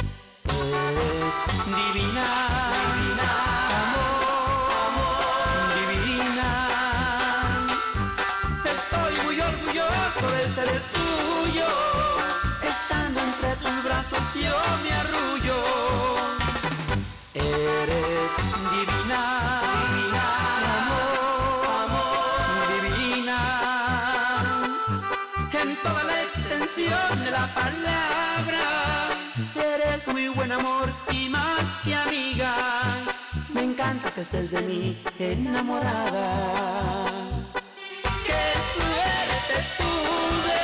[SPEAKER 8] De la palabra, eres muy buen amor y más que amiga. Me encanta que estés de mí enamorada. Qué suerte tuve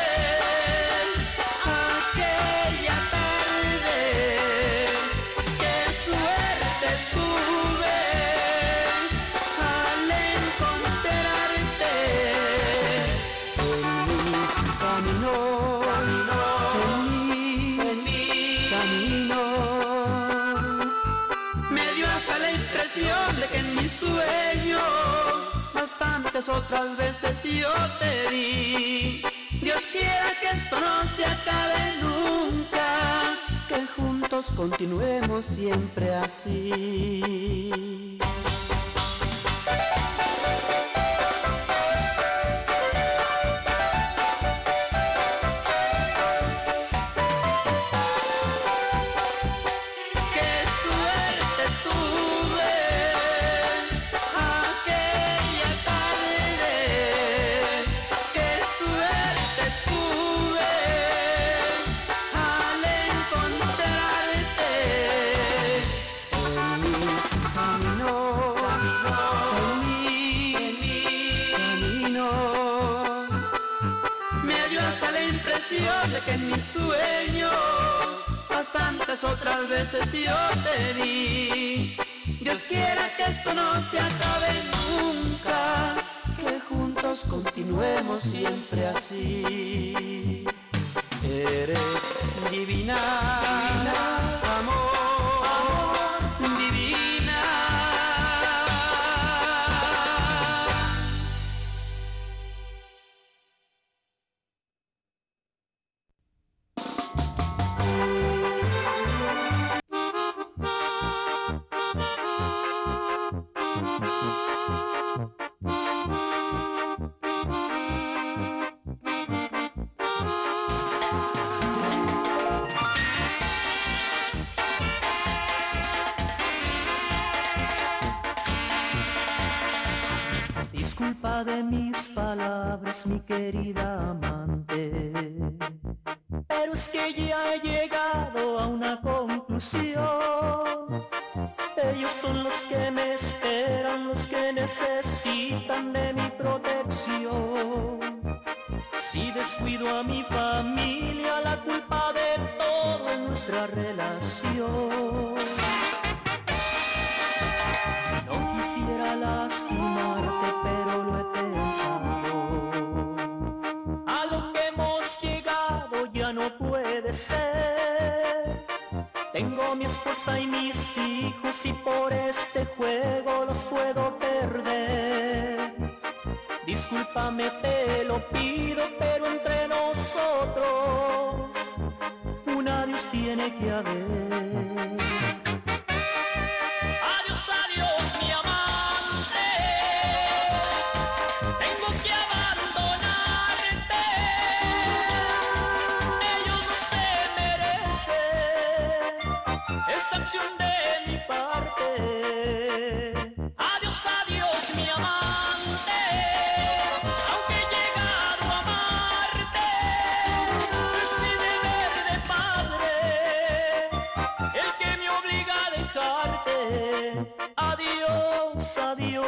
[SPEAKER 8] otras veces yo te vi. Dios quiera que esto no se acabe nunca, que juntos continuemos siempre así. Otras veces yo te vi. Dios quiera que esto no se acabe nunca, que juntos continuemos siempre así. Eres divina,
[SPEAKER 15] Discúlpame,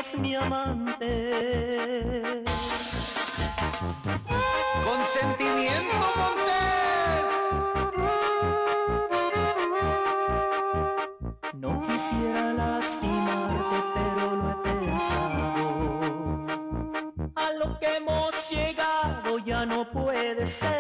[SPEAKER 15] adiós mi amante.
[SPEAKER 8] Consentimiento
[SPEAKER 15] No quisiera lastimarte, pero lo he pensado. A lo que hemos llegado ya no puede ser.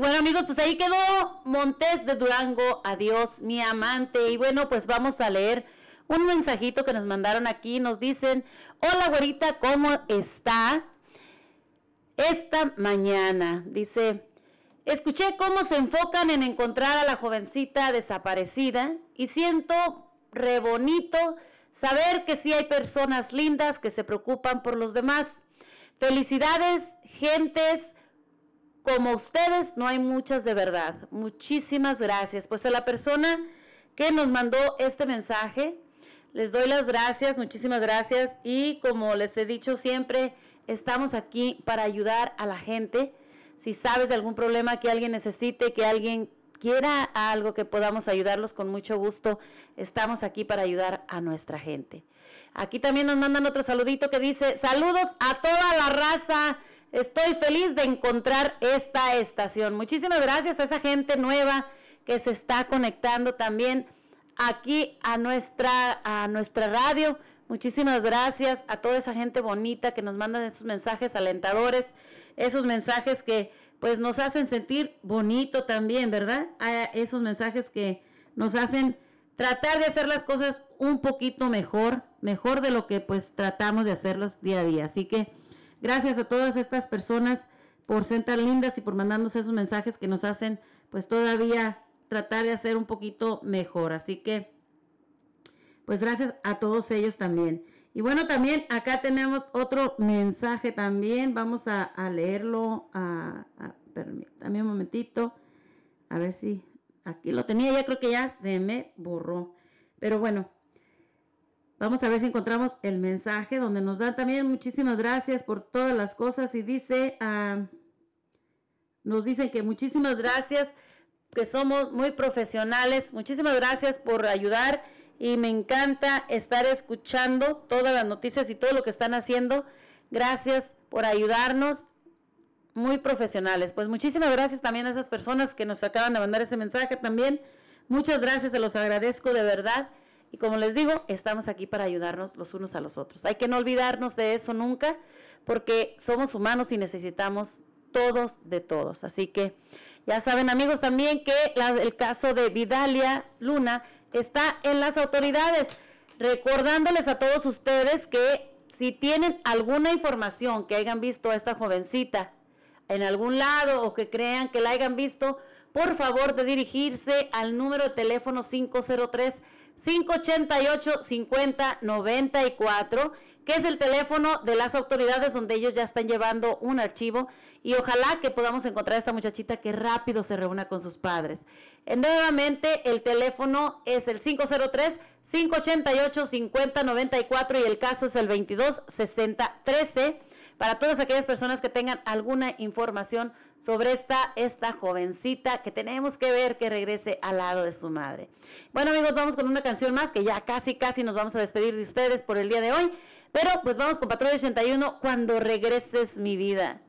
[SPEAKER 3] Bueno amigos, pues ahí quedó Montes de Durango, adiós mi amante. Y bueno, pues vamos a leer un mensajito que nos mandaron aquí. Nos dicen, hola güerita, ¿cómo está? Esta mañana, dice, escuché cómo se enfocan en encontrar a la jovencita desaparecida y siento re bonito saber que sí hay personas lindas que se preocupan por los demás. Felicidades, gentes como ustedes, no hay muchas de verdad. Muchísimas gracias. Pues a la persona que nos mandó este mensaje, les doy las gracias, muchísimas gracias. Y como les he dicho siempre, estamos aquí para ayudar a la gente. Si sabes de algún problema que alguien necesite, que alguien quiera algo que podamos ayudarlos con mucho gusto, estamos aquí para ayudar a nuestra gente. Aquí también nos mandan otro saludito que dice, saludos a toda la raza. Estoy feliz de encontrar esta estación. Muchísimas gracias a esa gente nueva que se está conectando también aquí a nuestra, a nuestra radio. Muchísimas gracias a toda esa gente bonita que nos mandan esos mensajes alentadores, esos mensajes que pues nos hacen sentir bonito también, ¿verdad? A esos mensajes que nos hacen tratar de hacer las cosas un poquito mejor, mejor de lo que pues tratamos de hacerlos día a día. Así que gracias a todas estas personas por ser tan lindas y por mandarnos esos mensajes que nos hacen pues todavía tratar de hacer un poquito mejor. Así que pues gracias a todos ellos también. Y bueno, también acá tenemos otro mensaje también. Vamos a, leerlo. A, a, permítame un momentito. A ver si aquí lo tenía. Ya creo que ya se me borró. Pero bueno, vamos a ver si encontramos el mensaje donde nos dan también muchísimas gracias por todas las cosas. Y dice, ah, nos dicen que muchísimas gracias, que somos muy profesionales. Muchísimas gracias por ayudar y me encanta estar escuchando todas las noticias y todo lo que están haciendo. Gracias por ayudarnos, muy profesionales. Pues muchísimas gracias también a esas personas que nos acaban de mandar ese mensaje también. Muchas gracias, se los agradezco de verdad. Y como les digo, estamos aquí para ayudarnos los unos a los otros. Hay que no olvidarnos de eso nunca, porque somos humanos y necesitamos todos de todos. Así que ya saben amigos también que el caso de Vidalia Luna está en las autoridades, recordándoles a todos ustedes que si tienen alguna información que hayan visto a esta jovencita en algún lado o que crean que la hayan visto, por favor de dirigirse al número de teléfono 503 588 5094 que es el teléfono de las autoridades donde ellos ya están llevando un archivo y ojalá que podamos encontrar a esta muchachita que rápido se reúna con sus padres. Eh, nuevamente el teléfono es el 503-588-5094 y el caso es el 226013 para todas aquellas personas que tengan alguna información sobre esta, esta jovencita que tenemos que ver que regrese al lado de su madre. Bueno amigos, vamos con una canción más que ya casi casi nos vamos a despedir de ustedes por el día de hoy. Pero pues vamos con Patrulla 81, cuando regreses
[SPEAKER 25] mi vida.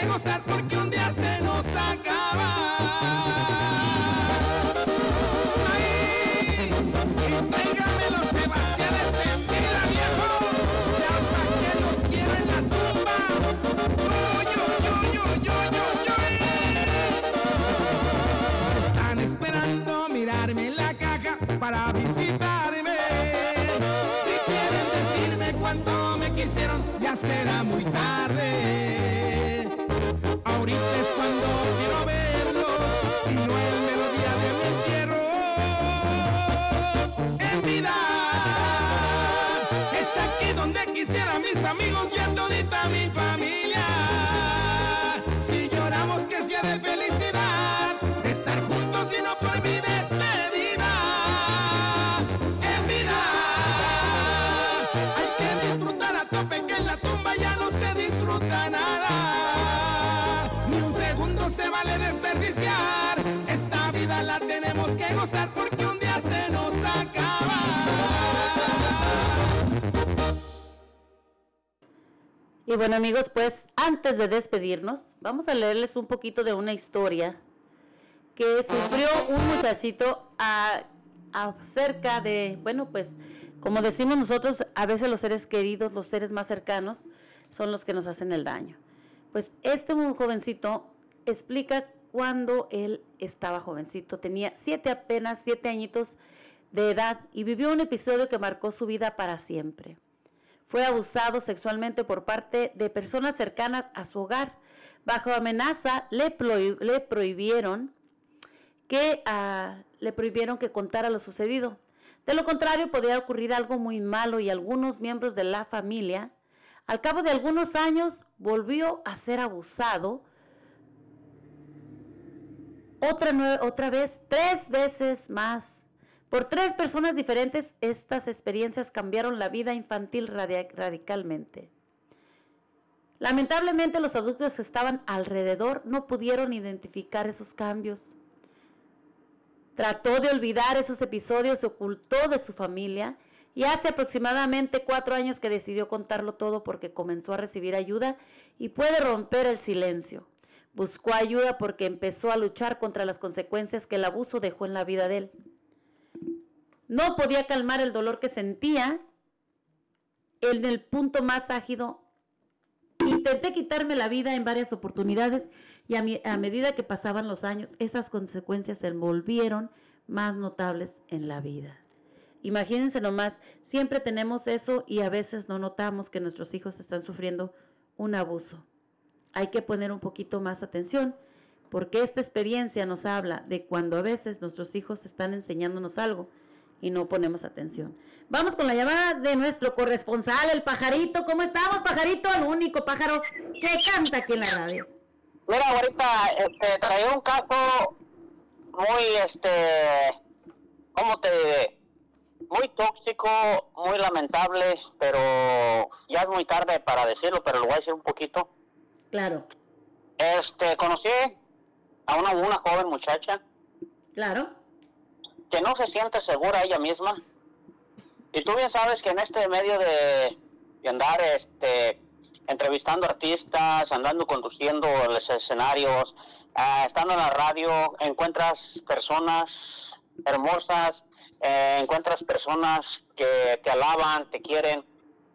[SPEAKER 25] que gozar porque Y
[SPEAKER 3] bueno amigos, pues antes de despedirnos, vamos a leerles un poquito de una historia que sufrió un muchachito a, acerca de, bueno pues, como decimos nosotros, a veces los seres queridos, los seres más cercanos, son los que nos hacen el daño. Pues este muy jovencito explica cuando él estaba jovencito, tenía siete apenas, siete añitos de edad y vivió un episodio que marcó su vida para siempre fue abusado sexualmente por parte de personas cercanas a su hogar. Bajo amenaza le, le prohibieron que ah, le prohibieron que contara lo sucedido. De lo contrario, podría ocurrir algo muy malo y algunos miembros de la familia, al cabo de algunos años, volvió a ser abusado otra, otra vez, tres veces más. Por tres personas diferentes, estas experiencias cambiaron la vida infantil radicalmente. Lamentablemente, los adultos que estaban alrededor no pudieron identificar esos cambios. Trató de olvidar esos episodios, se ocultó de su familia y hace aproximadamente cuatro años que decidió contarlo todo porque comenzó a recibir ayuda y puede romper el silencio. Buscó ayuda porque empezó a luchar contra las consecuencias que el abuso dejó en la vida de él. No podía calmar el dolor que sentía en el punto más ágido. Intenté quitarme la vida en varias oportunidades y a, medida que pasaban los años, estas consecuencias se volvieron más notables en la vida. Imagínense nomás, siempre tenemos eso y a veces no notamos que nuestros hijos están sufriendo un abuso. Hay que poner un poquito más atención porque esta experiencia nos habla de cuando a veces nuestros hijos están enseñándonos algo y no ponemos atención. Vamos con la llamada de nuestro corresponsal, el pajarito. ¿Cómo estamos, pajarito? El único pájaro que canta aquí en la radio.
[SPEAKER 26] Mira, ahorita este, traía un caso muy, este, ¿cómo te diré? Muy tóxico, muy lamentable, pero ya es muy tarde para decirlo, pero lo voy a decir un poquito.
[SPEAKER 3] Claro,
[SPEAKER 26] Este, conocí a una, una joven muchacha
[SPEAKER 3] claro.
[SPEAKER 26] Que no se siente segura ella misma. Y tú bien sabes que en este medio de, de andar este, entrevistando artistas, andando conduciendo los escenarios, ah, estando en la radio, encuentras personas hermosas, eh, encuentras personas que te alaban, te quieren,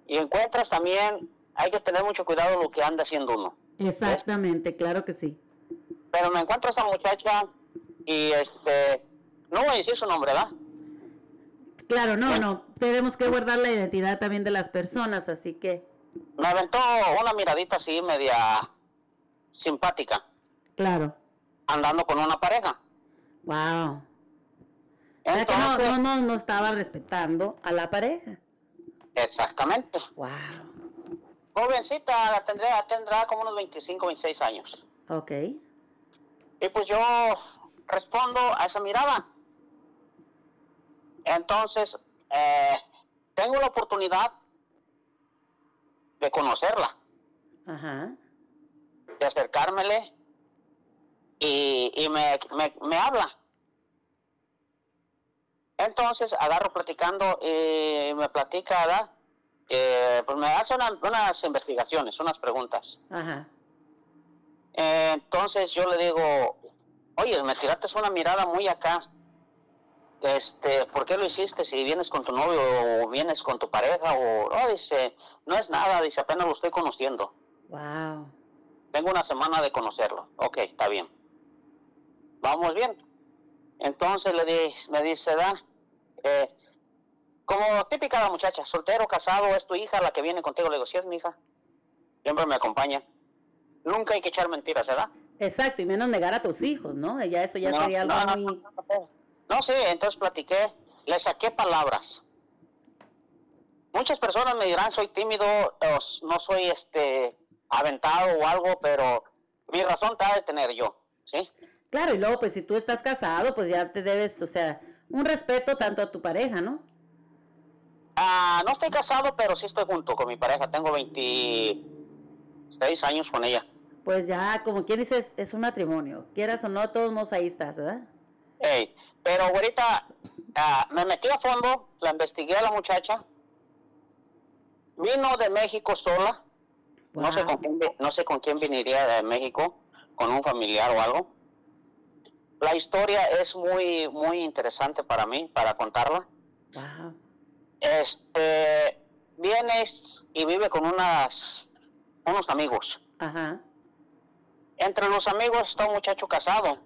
[SPEAKER 26] y encuentras también, hay que tener mucho cuidado lo que anda haciendo uno.
[SPEAKER 3] Exactamente, claro que sí.
[SPEAKER 26] Pero me encuentro a esa muchacha y este, no voy a decir su nombre, ¿verdad?
[SPEAKER 3] Claro, no, no. Tenemos que guardar la identidad también de las personas, así que,
[SPEAKER 26] me aventó una miradita así media simpática,
[SPEAKER 3] claro.
[SPEAKER 26] andando con una pareja.
[SPEAKER 3] Wow. O sea que no, no, no, no estaba respetando a la pareja.
[SPEAKER 26] Exactamente.
[SPEAKER 3] Wow.
[SPEAKER 26] Jovencita, la tendrá, tendrá como unos 25, 26 años.
[SPEAKER 3] Ok.
[SPEAKER 26] Y pues yo respondo a esa mirada. Entonces, eh, tengo la oportunidad de conocerla,
[SPEAKER 3] Ajá.
[SPEAKER 26] de acercármele y, y me, me, me habla. Entonces agarro platicando y me platica, ¿verdad? Eh, pues me hace una- unas investigaciones, unas preguntas.
[SPEAKER 3] Ajá.
[SPEAKER 26] Eh, entonces yo le digo, oye, me tiraste una mirada muy acá. Este, ¿por qué lo hiciste? Si vienes con tu novio o vienes con tu pareja o no, dice, no es nada, dice, apenas lo estoy conociendo.
[SPEAKER 3] Wow.
[SPEAKER 26] Tengo una semana de conocerlo. Ok, está bien. Vamos bien. Entonces le di, me dice, da, eh, como típica la muchacha, soltero, casado, es tu hija la que viene contigo. Le digo, sí es mi hija. Siempre me acompaña. Nunca hay que echar mentiras, ¿verdad?
[SPEAKER 3] Exacto, y menos negar a tus hijos, ¿no? Ya eso ya
[SPEAKER 26] No,
[SPEAKER 3] sería algo
[SPEAKER 26] no, no,
[SPEAKER 3] muy...
[SPEAKER 26] No, sí, entonces platiqué, le saqué palabras. Muchas personas me dirán, soy tímido, no soy este aventado o algo, pero mi razón te ha de tener yo, ¿sí?
[SPEAKER 3] Claro, y luego pues si tú estás casado, pues ya te debes, o sea, un respeto tanto a tu pareja, ¿no?
[SPEAKER 26] Ah, no estoy casado, pero sí estoy junto con mi pareja, tengo 26 años con ella.
[SPEAKER 3] Pues ya, como quien dice, es, un matrimonio. Quieras o no, todos modos ahí estás, ¿verdad?
[SPEAKER 26] Ey, pero ahorita ah, me metí a fondo, la investigué a la muchacha. Vino de México sola. No sé con quién, no sé con quién viniría de México, con un familiar o algo. La historia es muy muy interesante para mí, para contarla.
[SPEAKER 3] Wow.
[SPEAKER 26] Este viene y vive con unas unos amigos.
[SPEAKER 3] Ajá.
[SPEAKER 26] Entre los amigos está un muchacho casado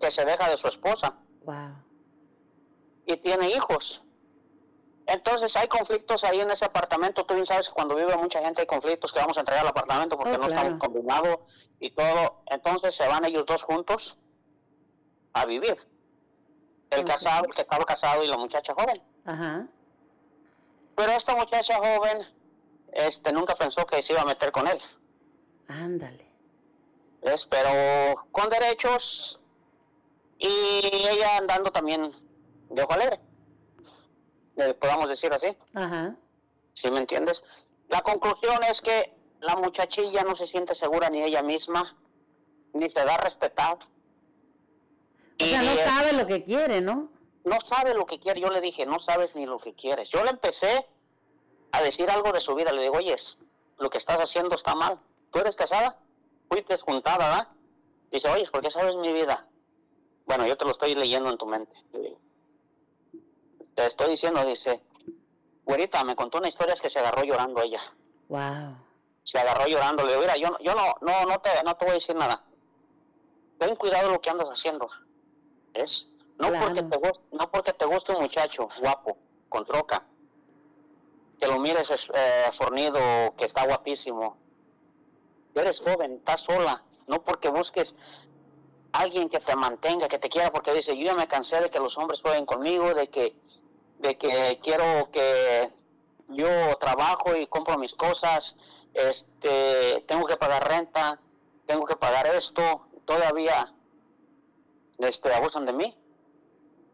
[SPEAKER 26] que se deja de su esposa
[SPEAKER 3] Wow.
[SPEAKER 26] y tiene hijos. Entonces hay conflictos ahí en ese apartamento. Tú bien sabes que cuando vive mucha gente hay conflictos que vamos a entregar al apartamento porque
[SPEAKER 3] Oh,
[SPEAKER 26] no
[SPEAKER 3] claro.
[SPEAKER 26] estamos combinados y todo. Entonces se van ellos dos juntos a vivir. El casado, el que estaba casado y la muchacha joven.
[SPEAKER 3] Ajá.
[SPEAKER 26] Pero esta muchacha joven este, nunca pensó que se iba a meter con él.
[SPEAKER 3] Ándale.
[SPEAKER 26] ¿ves? Pero con derechos y ella andando también de ojo alegre. Le podamos decir así.
[SPEAKER 3] Ajá.
[SPEAKER 26] ¿Sí me entiendes? La conclusión es que la muchachilla no se siente segura ni ella misma, ni se da respetar.
[SPEAKER 3] O sea, no
[SPEAKER 26] eh,
[SPEAKER 3] sabe lo que quiere, ¿no?
[SPEAKER 26] no sabe lo que quiere. Yo le dije, no sabes ni lo que quieres. Yo le empecé a decir algo de su vida. Le digo, oye, lo que estás haciendo está mal. ¿Tú eres casada? Fuiste juntada, ¿verdad? Dice, oye, ¿por qué sabes mi vida? Bueno, yo te lo estoy leyendo en tu mente. Te estoy diciendo, dice, güerita, me contó una historia es que se agarró llorando ella.
[SPEAKER 3] Wow.
[SPEAKER 26] Se agarró llorando. Le digo, mira, yo, yo no, no, no, te, no te voy a decir nada. Ten cuidado de lo que andas haciendo. ¿Es? No,
[SPEAKER 3] Claro.
[SPEAKER 26] porque te, no porque te guste un muchacho guapo, con troca, que lo mires es- eh, fornido, que está guapísimo. Eres joven, estás sola. No porque busques alguien que te mantenga, que te quiera, porque dice, yo ya me cansé de que los hombres jueguen conmigo, de que, de que quiero que yo trabajo y compro mis cosas, este, tengo que pagar renta, tengo que pagar esto, todavía este, abusan de mí.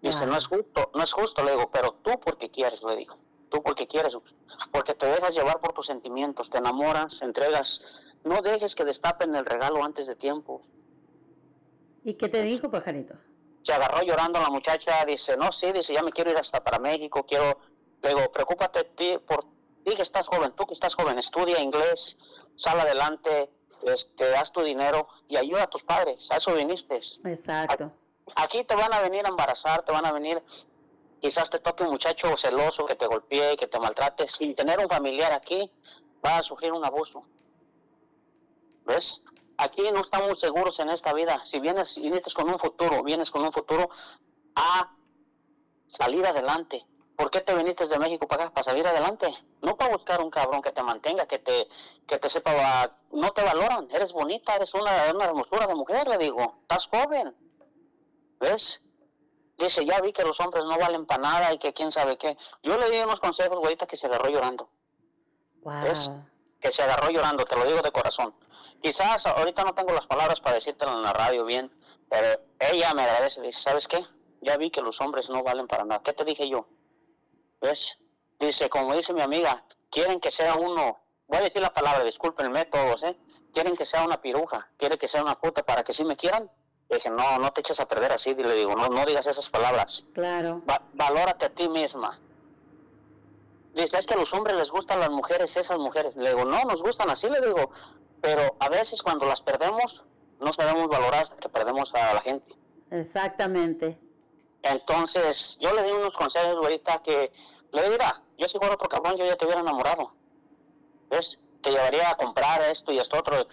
[SPEAKER 26] Dice, no es justo, no es justo, le digo, pero tú porque quieres, le digo, tú porque quieres, porque te dejas llevar por tus sentimientos, te enamoras, entregas, no dejes que destapen el regalo antes de tiempo.
[SPEAKER 3] ¿Y qué te dijo, pajarito?
[SPEAKER 26] Se agarró llorando la muchacha, dice, no, sí, dice, ya me quiero ir hasta para México, quiero, le digo, preocúpate por ti que estás joven, tú que estás joven, estudia inglés, sal adelante, este, haz tu dinero y ayuda a tus padres, a eso viniste.
[SPEAKER 3] Exacto.
[SPEAKER 26] Aquí te van a venir a embarazar, te van a venir, quizás te toque un muchacho celoso que te golpee, que te maltrate, sin tener un familiar aquí, vas a sufrir un abuso. ¿Ves? Aquí no estamos seguros en esta vida. Si vienes, si vienes con un futuro, vienes con un futuro a salir adelante. ¿Por qué te viniste de México para acá? Para salir adelante. No para buscar un cabrón que te mantenga, que te, que te sepa, no te valoran. Eres bonita, eres una, una hermosura de mujer, le digo. Estás joven. ¿Ves? Dice, ya vi que los hombres no valen para nada y que quién sabe qué. Yo le di unos consejos, güeyita, que se agarró llorando. ¿Ves? Que se agarró llorando, te lo digo de corazón. Quizás ahorita no tengo las palabras para decírtelo en la radio bien, pero ella me agradece, dice, ¿sabes qué? Ya vi que los hombres no valen para nada. ¿Qué te dije yo? ¿Ves? Dice, como dice mi amiga, quieren que sea uno, voy a decir la palabra, discúlpenme todos, ¿eh? Quieren que sea una piruja, quieren que sea una puta para que sí me quieran. Le dije, no, no te eches a perder así, le digo, no, no digas esas palabras.
[SPEAKER 3] Claro.
[SPEAKER 26] Va- valórate a ti misma. Dice, es que a los hombres les gustan las mujeres, esas mujeres. Le digo, no, nos gustan así, le digo. Pero a veces cuando las perdemos, no sabemos valorar hasta que perdemos a la gente.
[SPEAKER 3] Exactamente.
[SPEAKER 26] Entonces, yo le di unos consejos ahorita que le dirá, yo si fuera otro cabrón, yo ya te hubiera enamorado. ¿Ves? Te llevaría a comprar esto y esto otro.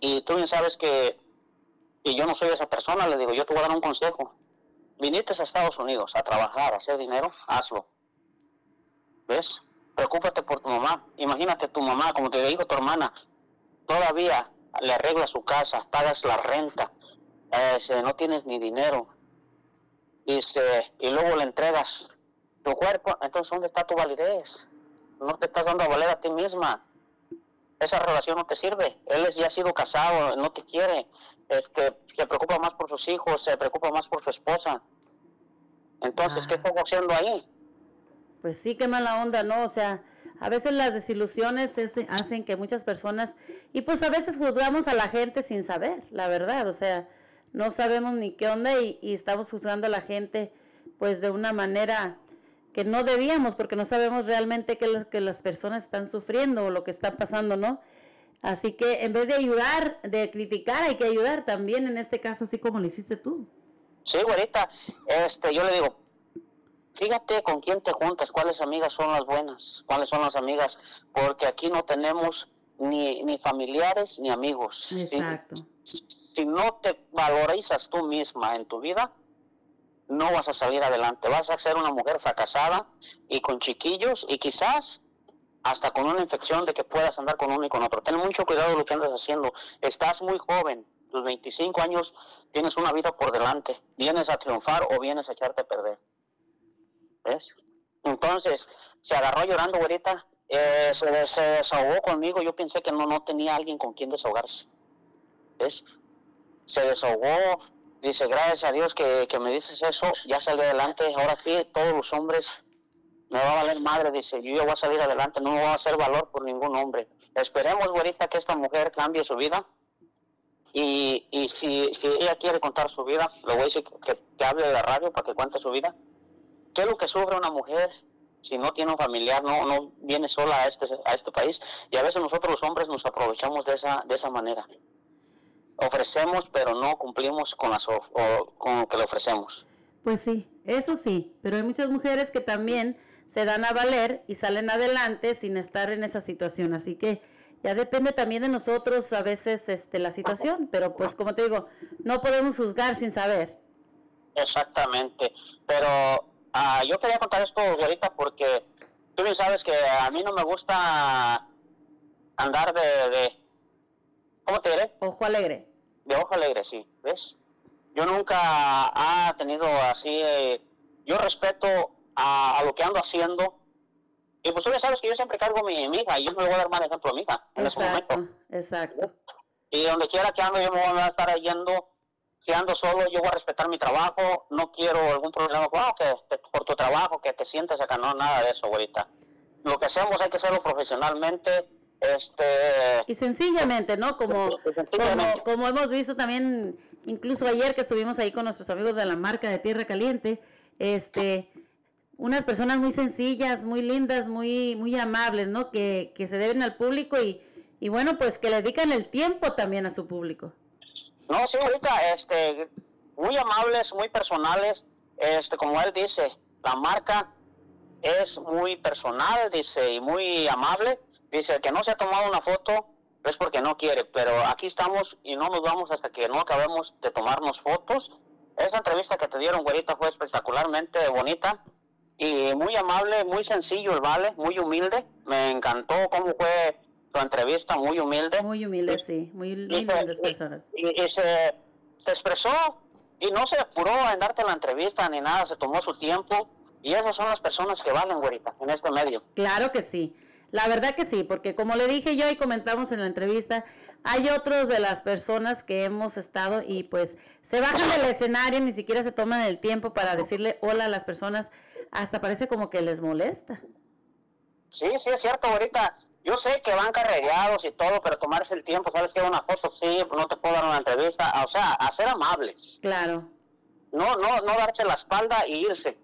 [SPEAKER 26] Y tú bien sabes que, que yo no soy esa persona, le digo, yo te voy a dar un consejo. Viniste a Estados Unidos a trabajar, a hacer dinero, hazlo. ¿Ves? Preocúpate por tu mamá. Imagínate tu mamá, como te digo, tu hermana, todavía le arregla su casa, pagas la renta, eh, se- no tienes ni dinero. Dice, y luego le entregas tu cuerpo, entonces ¿dónde está tu validez? No te estás dando a valer a ti misma. Esa relación no te sirve. Él es- ya ha sido casado, no te quiere. Este, se preocupa más por sus hijos, se preocupa más por su esposa. Entonces, ¿qué estás haciendo ahí?
[SPEAKER 3] Pues sí, qué mala onda, ¿no? O sea, a veces las desilusiones es- hacen que muchas personas, y pues a veces juzgamos a la gente sin saber, la verdad, o sea, no sabemos ni qué onda y, estamos juzgando a la gente pues de una manera que no debíamos porque no sabemos realmente qué es lo que las personas están sufriendo o lo que está pasando, ¿no? Así que en vez de ayudar, de criticar, hay que ayudar también en este caso, así como lo hiciste tú.
[SPEAKER 26] Sí, güerita, este, yo le digo, fíjate con quién te juntas, cuáles amigas son las buenas, cuáles son las amigas, porque aquí no tenemos ni, ni familiares ni amigos. Si-
[SPEAKER 3] Exacto.
[SPEAKER 26] Si, no te valorizas tú misma en tu vida, no vas a salir adelante. Vas a ser una mujer fracasada y con chiquillos y quizás hasta con una infección de que puedas andar con uno y con otro. Ten mucho cuidado de lo que andas haciendo. Estás muy joven, tus 25 años, tienes una vida por delante. Vienes a triunfar o vienes a echarte a perder. Entonces, se agarró llorando, güerita, eh, se, desahogó conmigo. Yo pensé que no, no tenía alguien con quien desahogarse. ¿Ves? Se desahogó, dice, gracias a Dios que, que me dices eso, ya salí adelante. Ahora sí, todos los hombres me va a valer madre, dice, yo voy a salir adelante, no me voy a hacer valor por ningún hombre. Esperemos, güerita, que esta mujer cambie su vida. Y, y si, si ella quiere contar su vida, le voy a decir que, que hable de la radio para que cuente su vida. ¿Qué es lo que sufre una mujer si no tiene un familiar, no, no viene sola a este, a este país? Y a veces nosotros los hombres nos aprovechamos de esa, de esa manera. Ofrecemos, pero no cumplimos con, las, of- o- con lo que le ofrecemos.
[SPEAKER 3] Pues sí, eso sí, pero hay muchas mujeres que también se dan a valer y salen adelante sin estar en esa situación, así que ya depende también de nosotros a veces este la situación, pero pues como te digo, no podemos juzgar sin saber.
[SPEAKER 26] Exactamente. Pero ah, yo quería contar esto ahorita porque tú bien sabes que a mí no me gusta andar de, de ¿cómo te diré?
[SPEAKER 3] Ojo alegre.
[SPEAKER 26] De ojo alegre, sí, ¿ves? Yo nunca ha tenido así, eh, yo respeto a, a lo que ando haciendo. Y pues tú ya sabes que yo siempre cargo mi, mi hija y yo me voy a dar mal ejemplo a mi hija en ese momento.
[SPEAKER 3] Exacto, exacto.
[SPEAKER 26] Y donde quiera que ando, yo me voy a estar yendo. Si ando solo, yo voy a respetar mi trabajo. No quiero algún problema "Ah, que, por tu trabajo, que te sientes acá. No, nada de eso, ahorita. Lo que hacemos hay que hacerlo profesionalmente. Este,
[SPEAKER 3] Y sencillamente, ¿no? Como, como, como hemos visto también, incluso ayer que estuvimos ahí con nuestros amigos de la marca de Tierra Caliente, este, unas personas muy sencillas, muy lindas, muy, muy amables, ¿no? Que, que se deben al público y, y bueno, pues que le dedican el tiempo también a su público.
[SPEAKER 26] No, sí, ahorita, este, muy amables, muy personales, este, como él dice, la marca es muy personal, dice, y muy amable. Dice, el que no se ha tomado una foto es porque no quiere, pero aquí estamos y no nos vamos hasta que no acabemos de tomarnos fotos. Esa entrevista que te dieron, güerita, fue espectacularmente bonita y muy amable, muy sencillo el vale, muy humilde. Me encantó cómo fue tu entrevista, muy humilde.
[SPEAKER 3] Muy humilde, sí, muy, muy lindas personas.
[SPEAKER 26] y, y se, se expresó y no se apuró en darte la entrevista ni nada, se tomó su tiempo y esas son las personas que valen, güerita, en este medio.
[SPEAKER 3] Claro que sí. La verdad que sí, porque como le dije yo y comentamos en la entrevista, hay otros de las personas que hemos estado y pues se bajan del escenario, ni siquiera se toman el tiempo para decirle hola a las personas, hasta parece como que les molesta.
[SPEAKER 26] Sí, sí, es cierto, ahorita. Yo sé que van carrereados y todo, pero tomarse el tiempo, sabes que una foto, sí, no te puedo dar una entrevista, o sea, a ser amables.
[SPEAKER 3] Claro.
[SPEAKER 26] No, no, no darte la espalda y irse.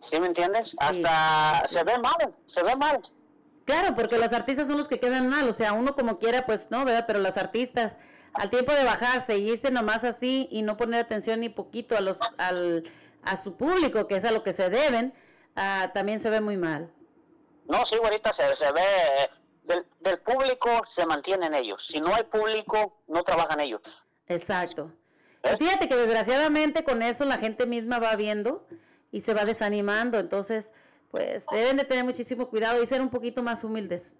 [SPEAKER 26] ¿Sí me entiendes? Hasta se ve mal, se ve mal.
[SPEAKER 3] Claro, porque los artistas son los que quedan mal, o sea, uno como quiera, pues no, ¿verdad? Pero los artistas, al tiempo de bajarse irse nomás así y no poner atención ni poquito a los, al, a su público, que es a lo que se deben, ah, también se ve muy mal.
[SPEAKER 26] No, sí, ahorita se, se ve, eh, del, del público se mantienen ellos. Si no hay público, no trabajan ellos.
[SPEAKER 3] Exacto. Y fíjate que desgraciadamente con eso la gente misma va viendo y se va desanimando, entonces pues deben de tener muchísimo cuidado y ser un poquito más humildes.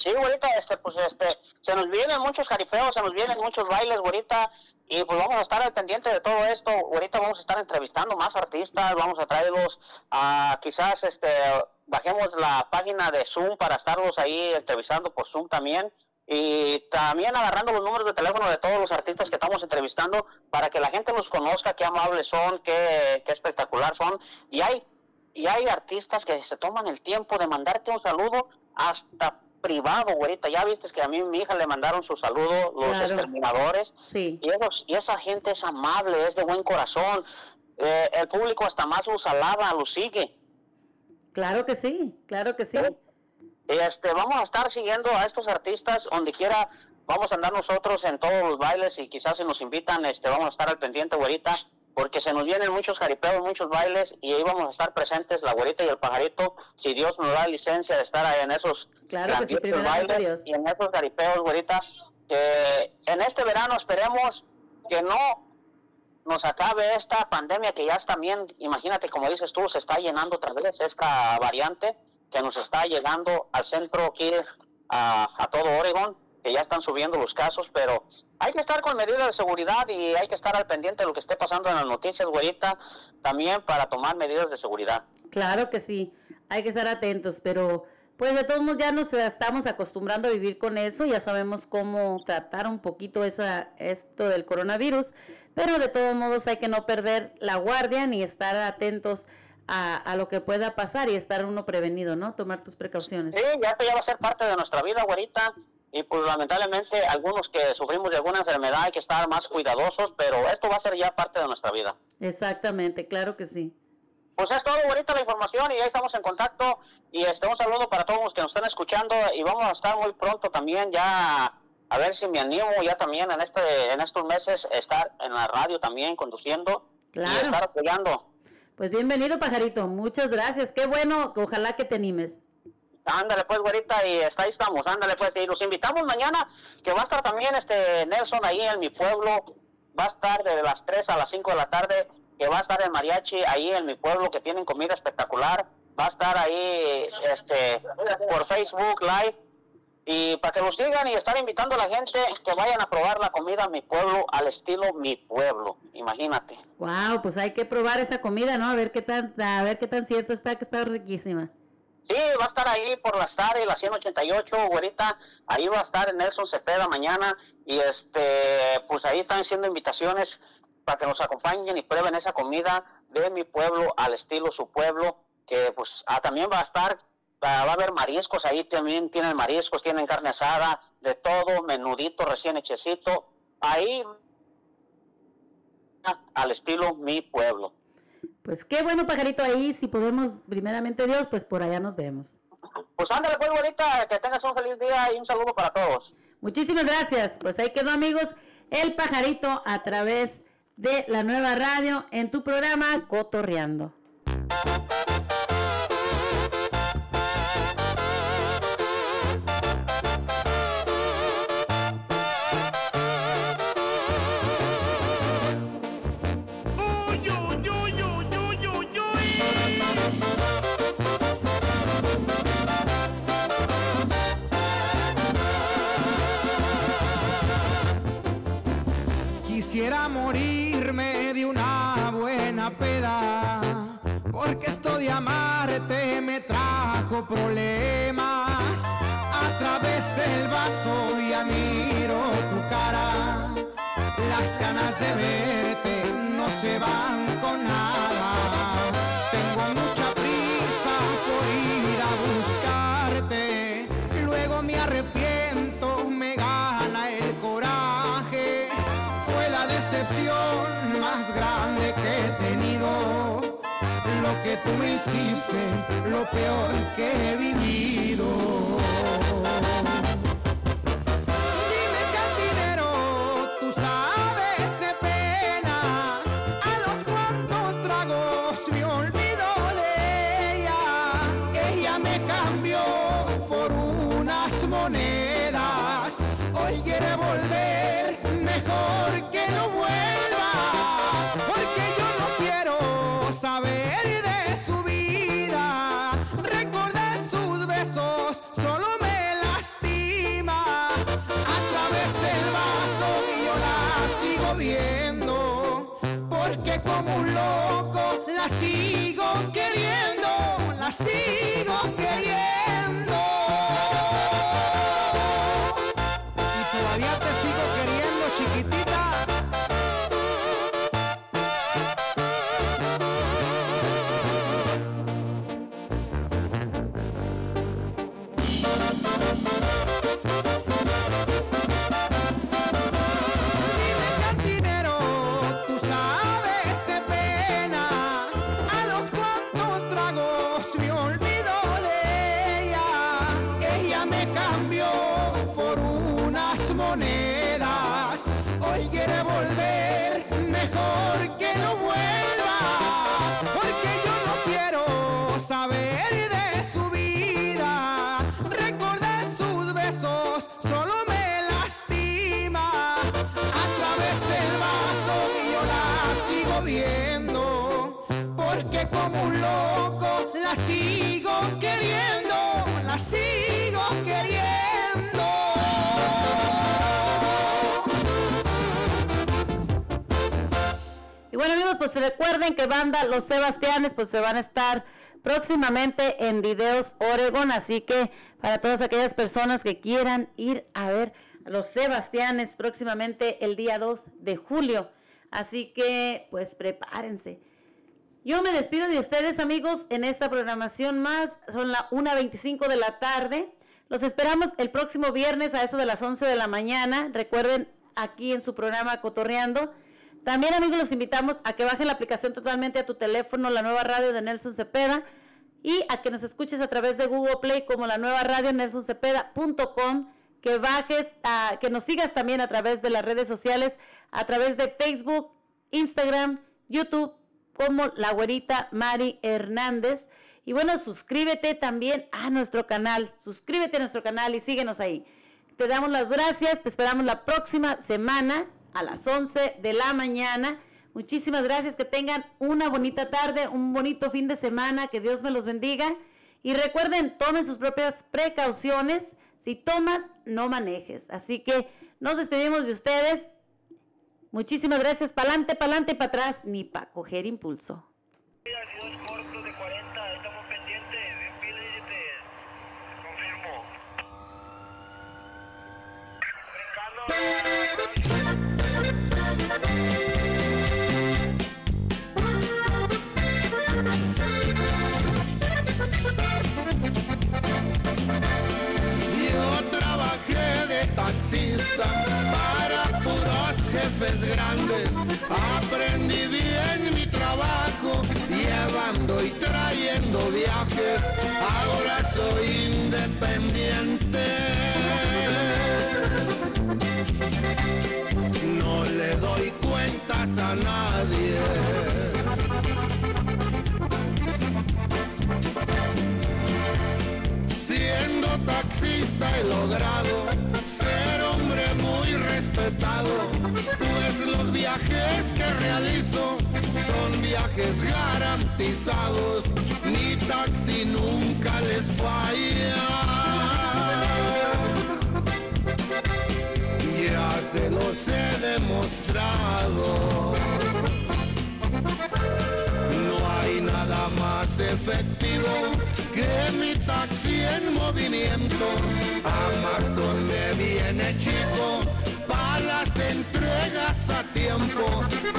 [SPEAKER 26] Sí, ahorita, este, pues, este, se nos vienen muchos jarifeos, se nos vienen muchos bailes, ahorita, y pues vamos a estar al pendiente de todo esto. Ahorita vamos a estar entrevistando más artistas, vamos a traerlos a, quizás, este, bajemos la página de Zoom para estarlos ahí entrevistando por Zoom también. Y también agarrando los números de teléfono de todos los artistas que estamos entrevistando para que la gente los conozca, qué amables son, qué, qué espectacular son. Y hay, y hay artistas que se toman el tiempo de mandarte un saludo hasta privado, güerita. Ya viste que a mí mi hija le mandaron su saludo, los
[SPEAKER 3] Claro.
[SPEAKER 26] exterminadores.
[SPEAKER 3] Sí.
[SPEAKER 26] Y, ellos- y esa gente es amable, es de buen corazón. Eh, el público hasta más los alaba, los sigue.
[SPEAKER 3] Claro que sí, claro que sí.
[SPEAKER 26] Este, vamos a estar siguiendo a estos artistas donde quiera. Vamos a andar nosotros en todos los bailes y quizás si nos invitan, este, vamos a estar al pendiente, güerita, porque se nos vienen muchos jaripeos, muchos bailes y ahí vamos a estar presentes, la güerita y el pajarito, si Dios nos da licencia de estar ahí en esos
[SPEAKER 3] Claro que sí,
[SPEAKER 26] bailes y en esos jaripeos, güerita, que en este verano esperemos que no nos acabe esta pandemia que ya es también, imagínate, como dices tú, se está llenando otra vez esta variante que nos está llegando al centro aquí a, a todo Oregon, que ya están subiendo los casos, pero hay que estar con medidas de seguridad y hay que estar al pendiente de lo que esté pasando en las noticias, güerita, también para tomar medidas de seguridad.
[SPEAKER 3] Claro que sí, hay que estar atentos, pero pues de todos modos ya nos estamos acostumbrando a vivir con eso, ya sabemos cómo tratar un poquito esa, esto del coronavirus, pero de todos modos hay que no perder la guardia ni estar atentos a, a lo que pueda pasar y estar uno prevenido, ¿no? Tomar tus precauciones.
[SPEAKER 26] Sí, ya esto ya va a ser parte de nuestra vida, güerita. Y pues lamentablemente algunos que sufrimos de alguna enfermedad hay que estar más cuidadosos, pero esto va a ser ya parte de nuestra vida.
[SPEAKER 3] Exactamente, claro que sí.
[SPEAKER 26] Pues es todo, güerita, la información y ya estamos en contacto y un saludo para todos los que nos están escuchando y vamos a estar muy pronto también ya a ver si me animo ya también en este en estos meses estar en la radio también conduciendo y estar apoyando.
[SPEAKER 3] Pues bienvenido, pajarito. Muchas gracias. Qué bueno, ojalá que te animes.
[SPEAKER 26] Ándale pues, güerita, y está, ahí estamos, ándale pues, y los invitamos mañana, que va a estar también este Nelson ahí en mi pueblo, va a estar de las 3 a las 5 de la tarde, que va a estar el mariachi ahí en mi pueblo, que tienen comida espectacular, va a estar ahí este por Facebook Live, y para que los sigan y estar invitando a la gente que vayan a probar la comida mi pueblo al estilo mi pueblo, imagínate.
[SPEAKER 3] Wow, pues hay que probar esa comida, ¿no? A ver qué tan, a ver qué tan cierto está, que está riquísima.
[SPEAKER 26] Sí, va a estar ahí por las tardes, la 188, güerita. Ahí va a estar Nelson Cepeda mañana. Y este, pues ahí están haciendo invitaciones para que nos acompañen y prueben esa comida de mi pueblo al estilo su pueblo. Que pues ah, también va a estar, ah, va a haber mariscos ahí también. Tienen mariscos, tienen carne asada, de todo, menudito, recién hechecito. Ahí al estilo mi pueblo.
[SPEAKER 3] Pues qué bueno, pajarito, ahí, si podemos, primeramente Dios, pues por allá nos vemos.
[SPEAKER 26] Pues ándale, pues, güerita, que tengas un feliz día y un saludo para todos.
[SPEAKER 3] Muchísimas gracias. Pues ahí quedó, amigos, el pajarito a través de la nueva radio en tu programa Cotorreando.
[SPEAKER 25] Quisiera morirme de una buena peda, porque esto de amarte me trajo problemas. A través del vaso ya miro tu cara, las ganas de verte no se van con nada. Tú me hiciste, lo peor que he vivido. Sigo queriendo.
[SPEAKER 3] Pues recuerden que banda Los Sebastianes pues se van a estar próximamente en Videos Oregon, así que para todas aquellas personas que quieran ir a ver a Los Sebastianes próximamente el día 2 de julio, así que pues prepárense. Yo me despido de ustedes amigos en esta programación más, son las 1.25 de la tarde. Los esperamos el próximo viernes a esto de las 11 de la mañana. Recuerden aquí en su programa Cotorreando. También amigos los invitamos a que bajen la aplicación totalmente a tu teléfono, la nueva radio de Nelson Cepeda, y a que nos escuches a través de Google Play como la nueva radio nelsoncepeda.com, que bajes, a, que nos sigas también a través de las redes sociales, a través de Facebook, Instagram, YouTube, como la güerita Mari Hernández. Y bueno, suscríbete también a nuestro canal, suscríbete a nuestro canal y síguenos ahí. Te damos las gracias, te esperamos la próxima semana a las 11 de la mañana. Muchísimas gracias, que tengan una bonita tarde, un bonito fin de semana, que Dios me los bendiga. Y recuerden, tomen sus propias precauciones. Si tomas, no manejes. Así que nos despedimos de ustedes. Muchísimas gracias. Pa'lante, pa'lante, para atrás, ni para coger impulso.
[SPEAKER 27] Yo para puros jefes grandes. Aprendí bien mi trabajo, llevando y trayendo viajes. Ahora soy independiente. No le doy cuentas a nadie. Pues los viajes que realizo son viajes garantizados, mi taxi nunca les falla. Ya se los he demostrado. No hay nada más efectivo que mi taxi en movimiento. Amazon me viene chico para las entregas a tiempo.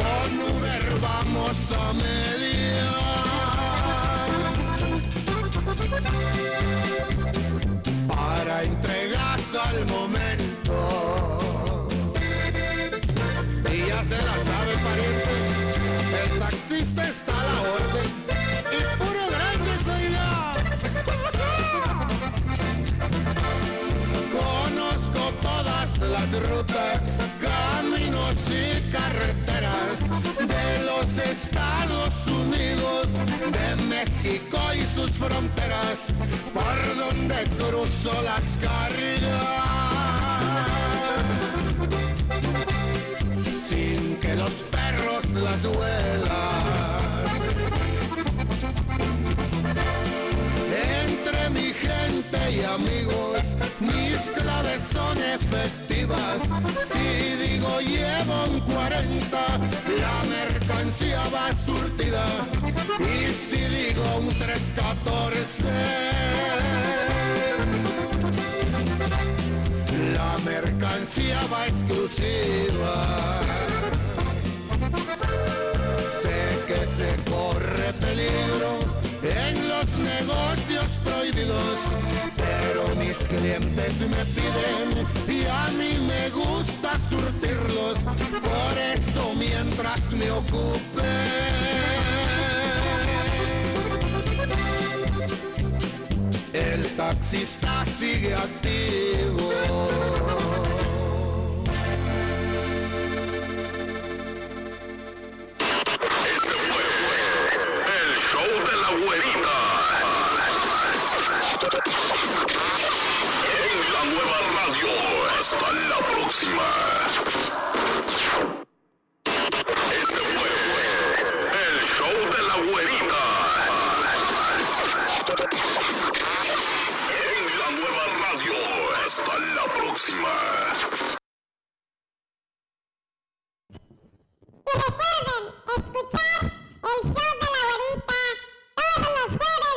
[SPEAKER 27] Con Uber vamos a medir. Para entregas al momento. Y ya se la sabe de los Estados Unidos, de México y sus fronteras, por donde cruzo las cargas sin que los perros las huelan. Mis claves son efectivas. Si digo llevo un 40, la mercancía va surtida. Y si digo un 314, la mercancía va exclusiva. Sé que se corre peligro en los negocios prohibidos, pero mis clientes me piden y a mí me gusta surtirlos. Por eso mientras me ocupe el taxista sigue activo.
[SPEAKER 1] El show de la güerita. la próxima. Este fue el show de la güerita. En la nueva radio. Hasta la próxima.
[SPEAKER 28] Y recuerden escuchar el show de la güerita todos los jueves.